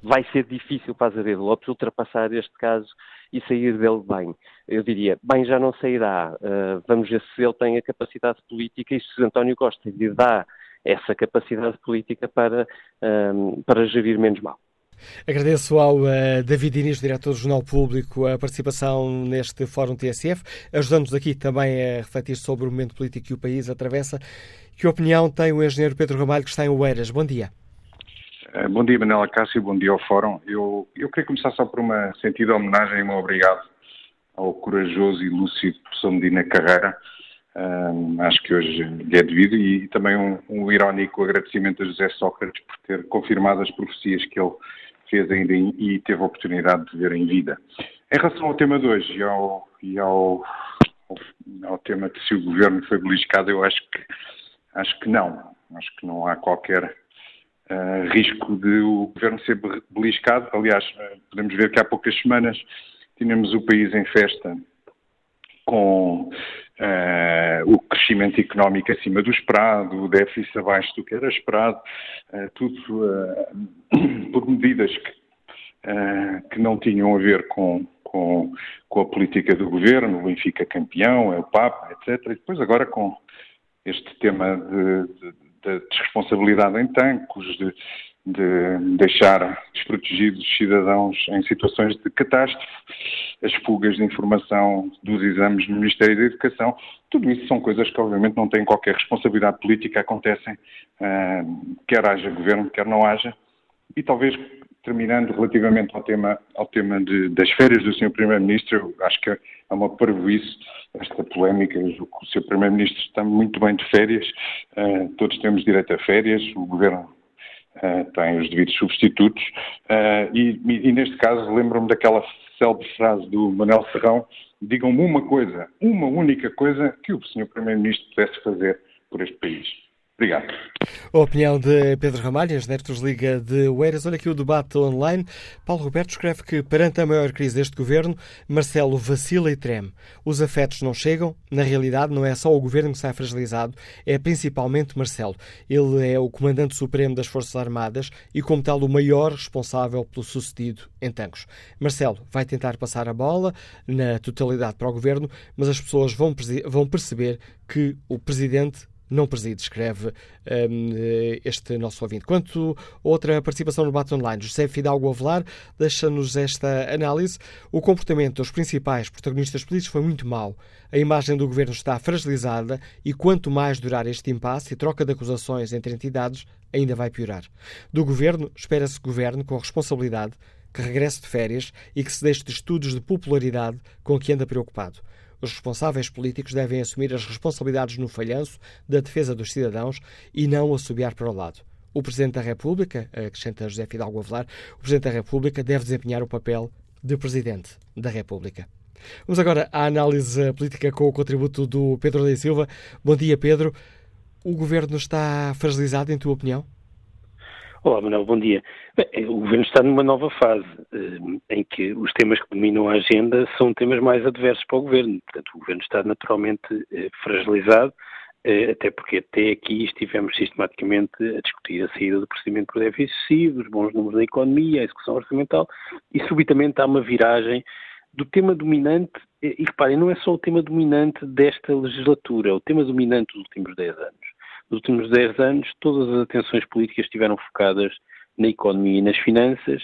Vai ser difícil para Azevedo Lopes ultrapassar este caso e sair dele bem. Eu diria, bem, já não sairá. Uh, vamos ver se ele tem a capacidade política e se António Costa lhe dá essa capacidade política para, um, para gerir menos mal.
Agradeço ao uh, David Inês, diretor do Jornal Público, a participação neste Fórum TSF, ajudando-nos aqui também a refletir sobre o momento político que o país atravessa. Que opinião tem o engenheiro Pedro Ramalho, que está em Oeiras? Bom dia.
Eh, bom dia, Manela Cássio, bom dia ao Fórum. Eu, eu queria começar só por uma sentida homenagem e um obrigado ao corajoso e lúcido professor Medina Carreira. Um, acho que hoje lhe é devido e também um, um, irónico agradecimento a José Sócrates por ter confirmado as profecias que ele fez ainda em, e teve a oportunidade de ver em vida. Em relação ao tema de hoje e ao, e ao, ao tema de se o governo foi beliscado, eu acho que, acho que não. Acho que não há qualquer uh, risco de o governo ser beliscado. Aliás, uh, podemos ver que há poucas semanas tínhamos o país em festa com uh, o crescimento económico acima do esperado, o déficit abaixo do que era esperado, tudo por medidas que, que não tinham a ver com, com, com, a política do governo, o Benfica campeão, é o Papa, etc. E depois agora com este tema de, de da desresponsabilidade em tanques, de, de deixar desprotegidos os cidadãos em situações de catástrofe, as fugas de informação dos exames no Ministério da Educação, tudo isso são coisas que obviamente não têm qualquer responsabilidade política, acontecem, uh, quer haja governo, quer não haja, e talvez terminando relativamente ao tema, ao tema de, das férias do Sr. Primeiro-Ministro, acho que é uma parvoíce esta polémica. O Sr. Primeiro-Ministro está muito bem de férias, uh, todos temos direito a férias, o Governo uh, tem os devidos substitutos, uh, e, e, neste caso lembro-me daquela célebre frase do Manuel Serrão, digam-me uma coisa, uma única coisa que o Sr. Primeiro-Ministro pudesse fazer por este país. Obrigado.
A opinião de Pedro Ramalhas, Nertos Liga de Oeiras. Olha aqui o debate online. Paulo Roberto escreve que, perante a maior crise deste governo, Marcelo vacila e treme. Os afetos não chegam. Na realidade, não é só o governo que sai fragilizado, é principalmente Marcelo. Ele é o comandante supremo das Forças Armadas e, como tal, o maior responsável pelo sucedido em Tancos. Marcelo vai tentar passar a bola na totalidade para o governo, mas as pessoas vão, vão perceber que o presidente não preside, escreve um, este nosso ouvinte. Quanto outra participação no debate online, José Fidalgo Avelar deixa-nos esta análise. O comportamento dos principais protagonistas políticos foi muito mau. A imagem do governo está fragilizada e quanto mais durar este impasse e troca de acusações entre entidades, ainda vai piorar. Do governo, espera-se governo com responsabilidade, que regresse de férias e que se deixe de estudos de popularidade com que anda preocupado. Os responsáveis políticos devem assumir as responsabilidades no falhanço da defesa dos cidadãos e não assobiar para o lado. O Presidente da República, acrescenta José Fidalgo Avelar, o Presidente da República deve desempenhar o papel de Presidente da República. Vamos agora à análise política com o contributo do Pedro da Silva. Bom dia, Pedro. O governo está fragilizado, em tua opinião?
Olá, Manuel, bom dia. Eh, o Governo está numa nova fase eh, em que os temas que dominam a agenda são temas mais adversos para o Governo. Portanto, o Governo está naturalmente eh, fragilizado, até porque até aqui estivemos sistematicamente a discutir a saída do procedimento por déficit excessivo, os bons números da economia, a execução orçamental, e subitamente há uma viragem do tema dominante, e reparem, não é só o tema dominante desta legislatura, é o tema dominante dos últimos 10 anos nos últimos 10 anos, todas as atenções políticas estiveram focadas na economia e nas finanças,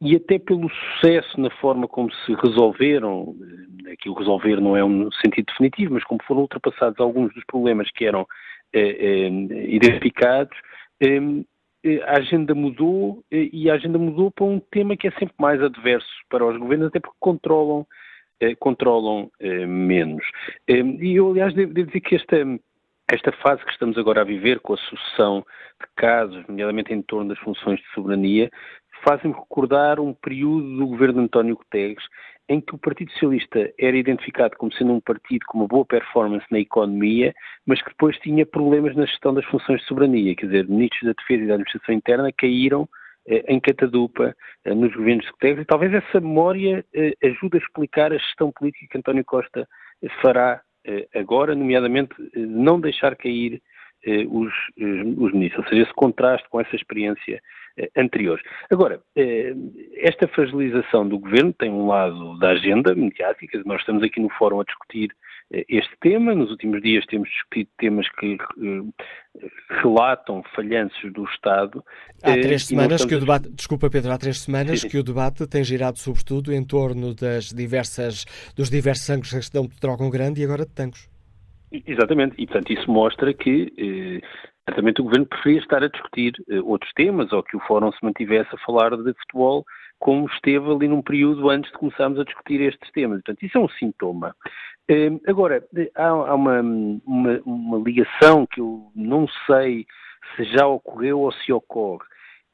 e até pelo sucesso na forma como se resolveram, eh, aqui o resolver não é um sentido definitivo, mas como foram ultrapassados alguns dos problemas que eram eh, eh, identificados, eh, eh a agenda mudou eh, e a agenda mudou para um tema que é sempre mais adverso para os governos, até porque controlam, controlam menos. e eu, aliás, devo dizer que esta esta fase que estamos agora a viver, com a sucessão de casos, nomeadamente em torno das funções de soberania, faz-me recordar um período do governo de António Guterres em que o Partido Socialista era identificado como sendo um partido com uma boa performance na economia, mas que depois tinha problemas na gestão das funções de soberania. Quer dizer, ministros da Defesa e da Administração Interna caíram eh, em catadupa eh, nos governos de Guterres e talvez essa memória eh, ajude a explicar a gestão política que António Costa fará eh, agora, nomeadamente, eh, não deixar cair eh, os, os ministros, ou seja, esse contraste com essa experiência anterior. Agora, esta fragilização do governo tem um lado da agenda mediática, nós estamos aqui no fórum a discutir este tema, nos últimos dias temos discutido temas que relatam falhanços do Estado.
Há três semanas que o debate, desculpa Pedro, há três semanas sim, que o debate tem girado sobretudo em torno das diversas, dos diversos ângulos que estão de Trocam Grande e agora de Tancos.
Exatamente, e portanto isso mostra que eh, certamente o Governo preferia estar a discutir eh, outros temas ou que o Fórum se mantivesse a falar de futebol como esteve ali num período antes de começarmos a discutir estes temas. Portanto, isso é um sintoma. Hum, agora, há uma, uma, uma ligação que eu não sei se já ocorreu ou se ocorre.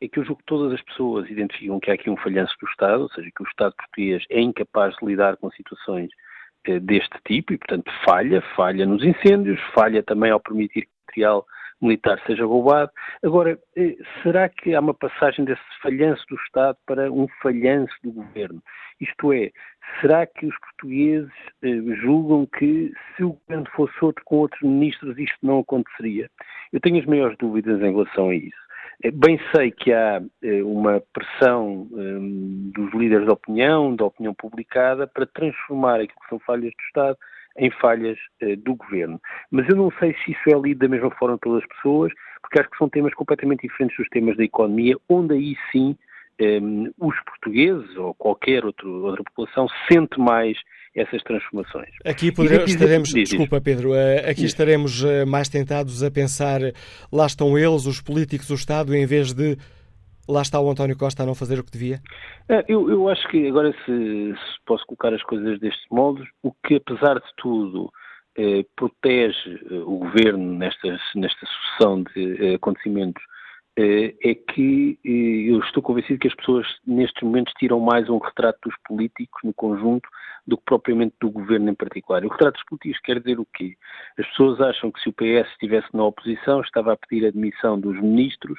É que eu julgo que todas as pessoas identificam que há aqui um falhanço do Estado, ou seja, que o Estado português é incapaz de lidar com situações eh, deste tipo e, portanto, falha, falha nos incêndios, falha também ao permitir que o material militar seja roubado. Agora, eh, será que há uma passagem desse falhanço do Estado para um falhanço do governo? Isto é, será que os portugueses eh, julgam que se o governo fosse outro com outros ministros isto não aconteceria? Eu tenho as maiores dúvidas em relação a isso. Eh, bem sei que há uma pressão dos líderes da opinião, da opinião publicada, para transformar aquilo que são falhas do Estado em falhas uh, do governo. Mas eu não sei se isso é lido da mesma forma pelas pessoas, porque acho que são temas completamente diferentes dos temas da economia, onde aí sim um, ehm, os portugueses ou qualquer outro, outra população sente mais essas transformações.
Aqui poderemos, estaremos, desculpa Pedro, uh, aqui estaremos uh, mais tentados a pensar, lá estão eles, os políticos, o Estado, em vez de lá está o António Costa a não fazer o que devia?
É, eu, eu acho que agora se, se, posso colocar as coisas deste modo, o que apesar de tudo eh, protege eh, o governo nesta, nesta sucessão de eh, acontecimentos é que eu estou convencido que as pessoas nestes momentos tiram mais um retrato dos políticos no conjunto do que propriamente do governo em particular. O retrato dos políticos quer dizer o quê? As pessoas acham que se o PS estivesse na oposição estava a pedir a demissão dos ministros,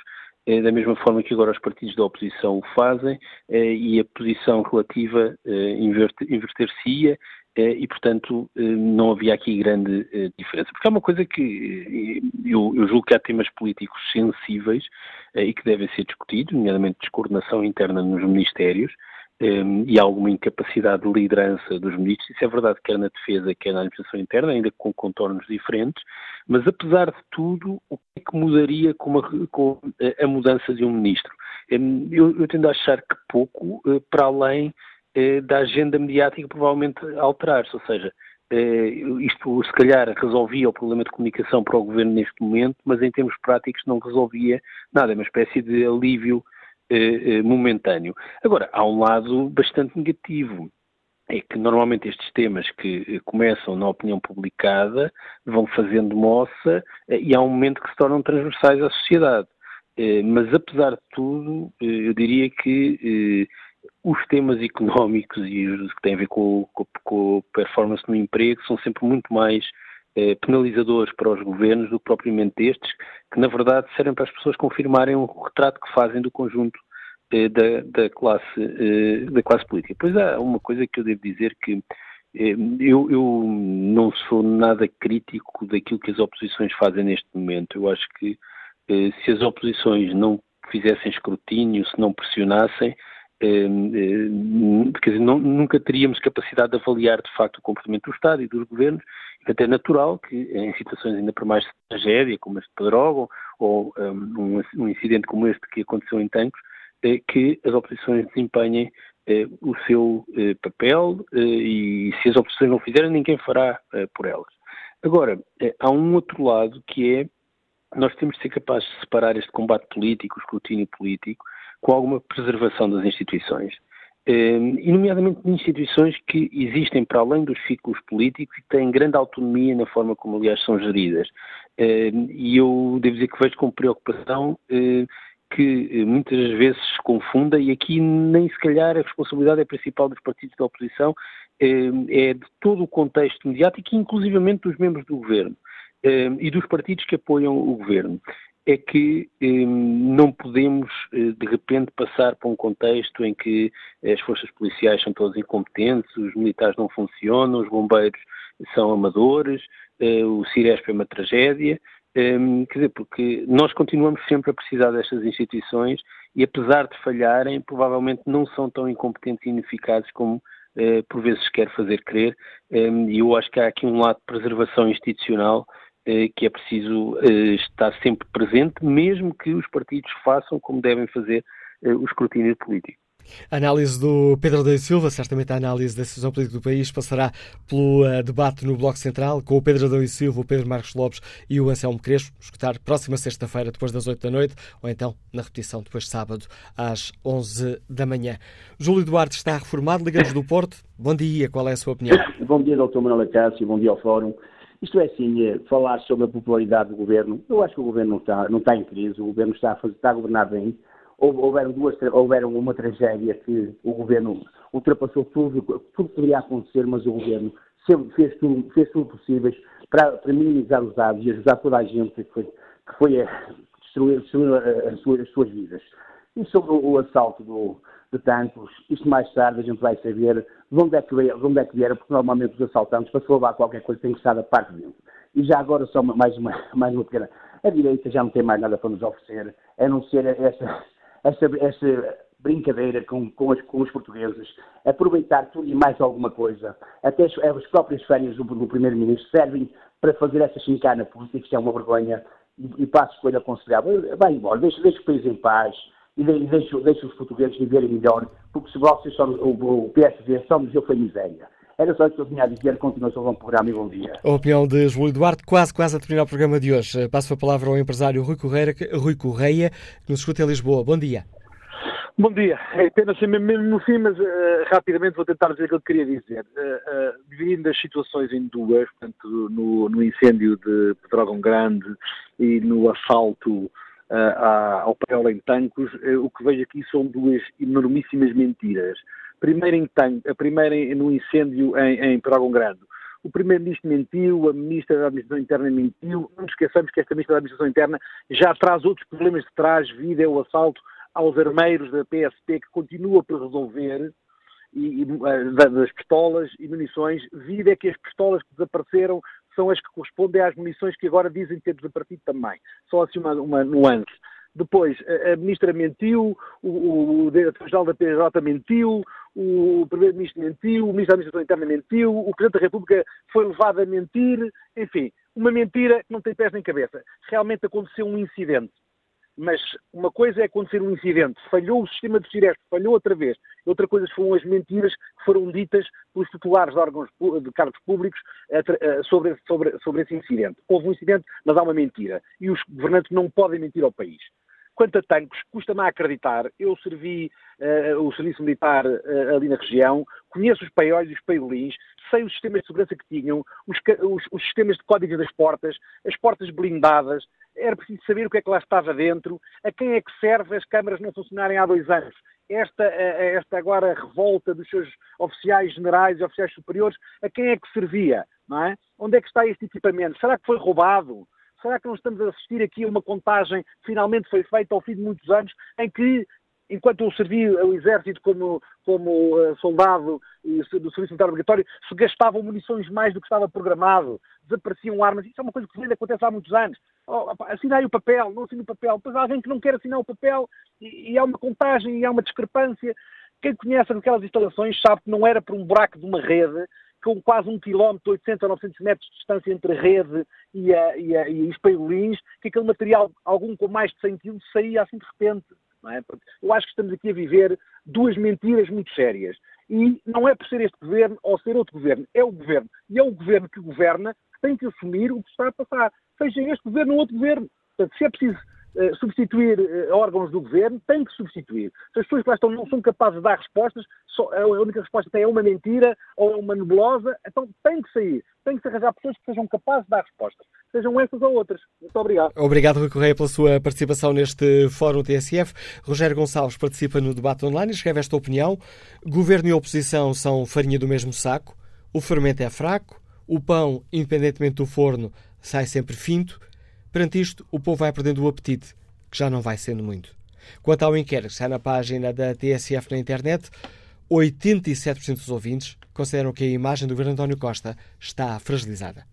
da mesma forma que agora os partidos da oposição o fazem, e a posição relativa inverter-se-ia e, portanto, não havia aqui grande diferença. Porque há uma coisa que eu, eu julgo que há temas políticos sensíveis e que devem ser discutidos, nomeadamente descoordenação interna nos ministérios, e alguma incapacidade de liderança dos ministros. Isso é verdade, quer na defesa, quer na administração interna, ainda com contornos diferentes. Mas, apesar de tudo, o que é que mudaria com, uma, com a mudança de um ministro? Eu, eu tendo a achar que pouco, para além eh, da agenda mediática provavelmente alterar-se, ou seja, eh, isto se calhar resolvia o problema de comunicação para o governo neste momento, mas em termos práticos não resolvia nada, é uma espécie de alívio eh, momentâneo. Agora, há um lado bastante negativo, é que normalmente estes temas que começam na opinião publicada vão fazendo moça e há um momento que se tornam transversais à sociedade. Mas apesar de tudo, eu diria que os temas económicos e os que têm a ver com a performance no emprego são sempre muito mais eh, penalizadores para os governos do que propriamente estes, que na verdade servem para as pessoas confirmarem o retrato que fazem do conjunto eh, da, da, classe, eh, da classe política. Pois há uma coisa que eu devo dizer que eh, eu, eu, não sou nada crítico daquilo que as oposições fazem neste momento. Eu acho que eh, se as oposições não fizessem escrutínio, se não pressionassem, quer dizer, não, nunca teríamos capacidade de avaliar de facto o comportamento do Estado e dos governos, até é natural que em situações ainda por mais de tragédia, como este de Pedrógão, ou ehm, um, um, incidente como este que aconteceu em Tancos, eh, que as oposições desempenhem eh, o seu eh, papel e se as oposições não fizerem, ninguém fará por elas. Agora, há um outro lado que é nós temos de ser capazes de separar este combate político, o escrutínio político, com alguma preservação das instituições. Ehm, e, nomeadamente, de instituições que existem para além dos ciclos políticos e têm grande autonomia na forma como, aliás, são geridas. Ehm, e eu devo dizer que vejo com preocupação eh, que eh, muitas vezes se confunda, e aqui nem se calhar a responsabilidade é principal dos partidos da oposição, ehm, é de todo o contexto mediático, inclusivamente dos membros do governo e dos partidos que apoiam o governo é que eh, não podemos, eh, de repente, passar para um contexto em que as forças policiais são todas incompetentes, os militares não funcionam, os bombeiros são amadores, eh, o Ciresp é uma tragédia. Ehm, quer dizer, porque nós continuamos sempre a precisar destas instituições e, apesar de falharem, provavelmente não são tão incompetentes e ineficazes como eh, por vezes quer fazer crer. Ehm, e eu acho que há aqui um lado de preservação institucional que é preciso eh, estar sempre presente, mesmo que os partidos façam como devem fazer eh, o escrutínio político.
A análise do Pedro da Silva, certamente a análise da situação política do país, passará pelo uh, debate no Bloco Central com o Pedro da Silva, o Pedro Marcos Lopes e o Anselmo Crespo. Escutar próxima sexta-feira, depois das 8 da noite, ou então na repetição depois de sábado, às 11 da manhã. Júlio Duarte está reformado, Ligamos do Porto. Bom dia, qual é a sua opinião?
Bom dia, Dr. Manuel Acácio, bom dia ao Fórum. Isto é assim, é, falar sobre a popularidade do governo. Eu acho que o governo não está, não está em crise, o governo está a, fazer, está a governar bem. Houveram, duas, houveram uma tragédia que o governo ultrapassou tudo, tudo poderia acontecer, mas o governo fez tudo, fez tudo possível para, para, minimizar os dados e ajudar toda a gente que foi, que foi a destruir, destruir as, suas, as suas vidas. E sobre o assalto do, de tantos. Isto mais tarde a gente vai saber de onde é que, veio, de onde é que vieram, porque normalmente os assaltantes, para se roubar qualquer coisa, têm que estar da parte dentro. E já agora só mais uma, mais uma pequena. A direita já não tem mais nada para nos oferecer, a não ser essa, essa, essa brincadeira com, com, as, com, os portugueses, aproveitar tudo e mais alguma coisa. Até as, as próprias férias do, do Primeiro-Ministro servem para fazer essa chincana política, isto é uma vergonha, e, e passo escolha aconselhável. Vai embora, deixa, deixa o país em paz e deixe, deixe os portugueses viverem melhor, porque se vocês só, o, o PSD só nos deu foi miséria. Era só isso que eu tinha a dizer. Continuação do programa e bom dia.
A opinião de Júlio Duarte, quase, quase a terminar o programa de hoje. Passo a palavra ao empresário Rui Correia, Rui Correia que nos escuta em Lisboa. Bom dia.
Bom dia. É apenas assim mesmo no fim, mas uh, rapidamente vou tentar dizer aquilo que queria dizer. Uh, uh, dividindo as situações em duas, portanto, no, no incêndio de Pedrógão Grande e no assalto ao papel em Tancos, o que vejo aqui são duas enormíssimas mentiras. Primeiro em Tan a primeira no incêndio em, em Grande. O Primeiro-Ministro mentiu, a Ministra da Administração Interna mentiu. Não esqueçamos que esta Ministra da Administração Interna já traz outros problemas de trás, vida o assalto aos armeiros da PSP, que continua por resolver, e, e, das pistolas e munições. Vida é que as pistolas que desapareceram são as que correspondem às munições que agora dizem ter desaparecido também. Só assim uma, uma nuance. Depois, a, Ministra mentiu, o, o Diretor-Geral da PJ mentiu, o Primeiro-Ministro mentiu, o Ministro da Administração Interna mentiu, o Presidente da República foi levado a mentir, enfim, uma mentira que não tem pés nem cabeça. Realmente aconteceu um incidente. Mas uma coisa é acontecer um incidente, falhou o sistema de Ciresp, falhou outra vez. Outra coisa foram as mentiras que foram ditas pelos titulares de órgãos de cargos públicos sobre, sobre, sobre esse incidente. Houve um incidente, mas há uma mentira. E os governantes não podem mentir ao país. Quanto a tanques, custa-me a acreditar. Eu servi uh, o serviço militar uh, ali na região, conheço os paióis e os paiolins, sei os sistemas de segurança que tinham, os, os, os sistemas de códigos das portas, as portas blindadas. Era preciso saber o que é que lá estava dentro, a quem é que serve as câmaras não funcionarem há dois anos. Esta, esta agora revolta dos seus oficiais generais e oficiais superiores, a quem é que servia? Não é? Onde é que está este equipamento? Será que foi roubado? Será que não estamos a assistir aqui a uma contagem que finalmente foi feita ao fim de muitos anos, em que, enquanto eu servi ao Exército como, como uh, soldado do Serviço Militar Obrigatório, se gastavam munições mais do que estava programado, desapareciam armas, isso é uma coisa que ainda acontece há muitos anos. Oh, assinai o papel, não assinei o papel, depois há alguém que não quer assinar o papel e, e há uma contagem e há uma discrepância. Quem conhece aquelas instalações sabe que não era por um buraco de uma rede com quase um quilómetro, 800 ou 900 metros de distância entre a rede e, a, e, a, e os pailins, que aquele material, algum com mais de 100 quilos, saía assim de repente. É? Eu acho que estamos aqui a viver duas mentiras muito sérias. E não é por ser este governo ou ser outro governo, é o governo. E é o governo que governa que tem que assumir o que está a passar. Seja este governo ou outro governo. Portanto, se é preciso eh, substituir uh, órgãos do governo, tem que substituir. Se as pessoas que lá estão não são capazes de dar respostas, só, a única resposta tem é uma mentira ou é uma nebulosa, então tem que sair. Tem que se arranjar pessoas que sejam capazes de dar respostas, sejam essas ou outras. Muito obrigado.
Obrigado, Rui Correia, pela sua participação neste Fórum TSF. Rogério Gonçalves participa no debate online e escreve esta opinião. Governo e oposição são farinha do mesmo saco, o fermento é fraco, o pão, independentemente do forno, sai sempre finto Perante isto, o povo vai perdendo o apetite, que já não vai sendo muito. Quanto ao inquérito que está na página da TSF na internet, 87% dos ouvintes consideram que a imagem do governo António Costa está fragilizada.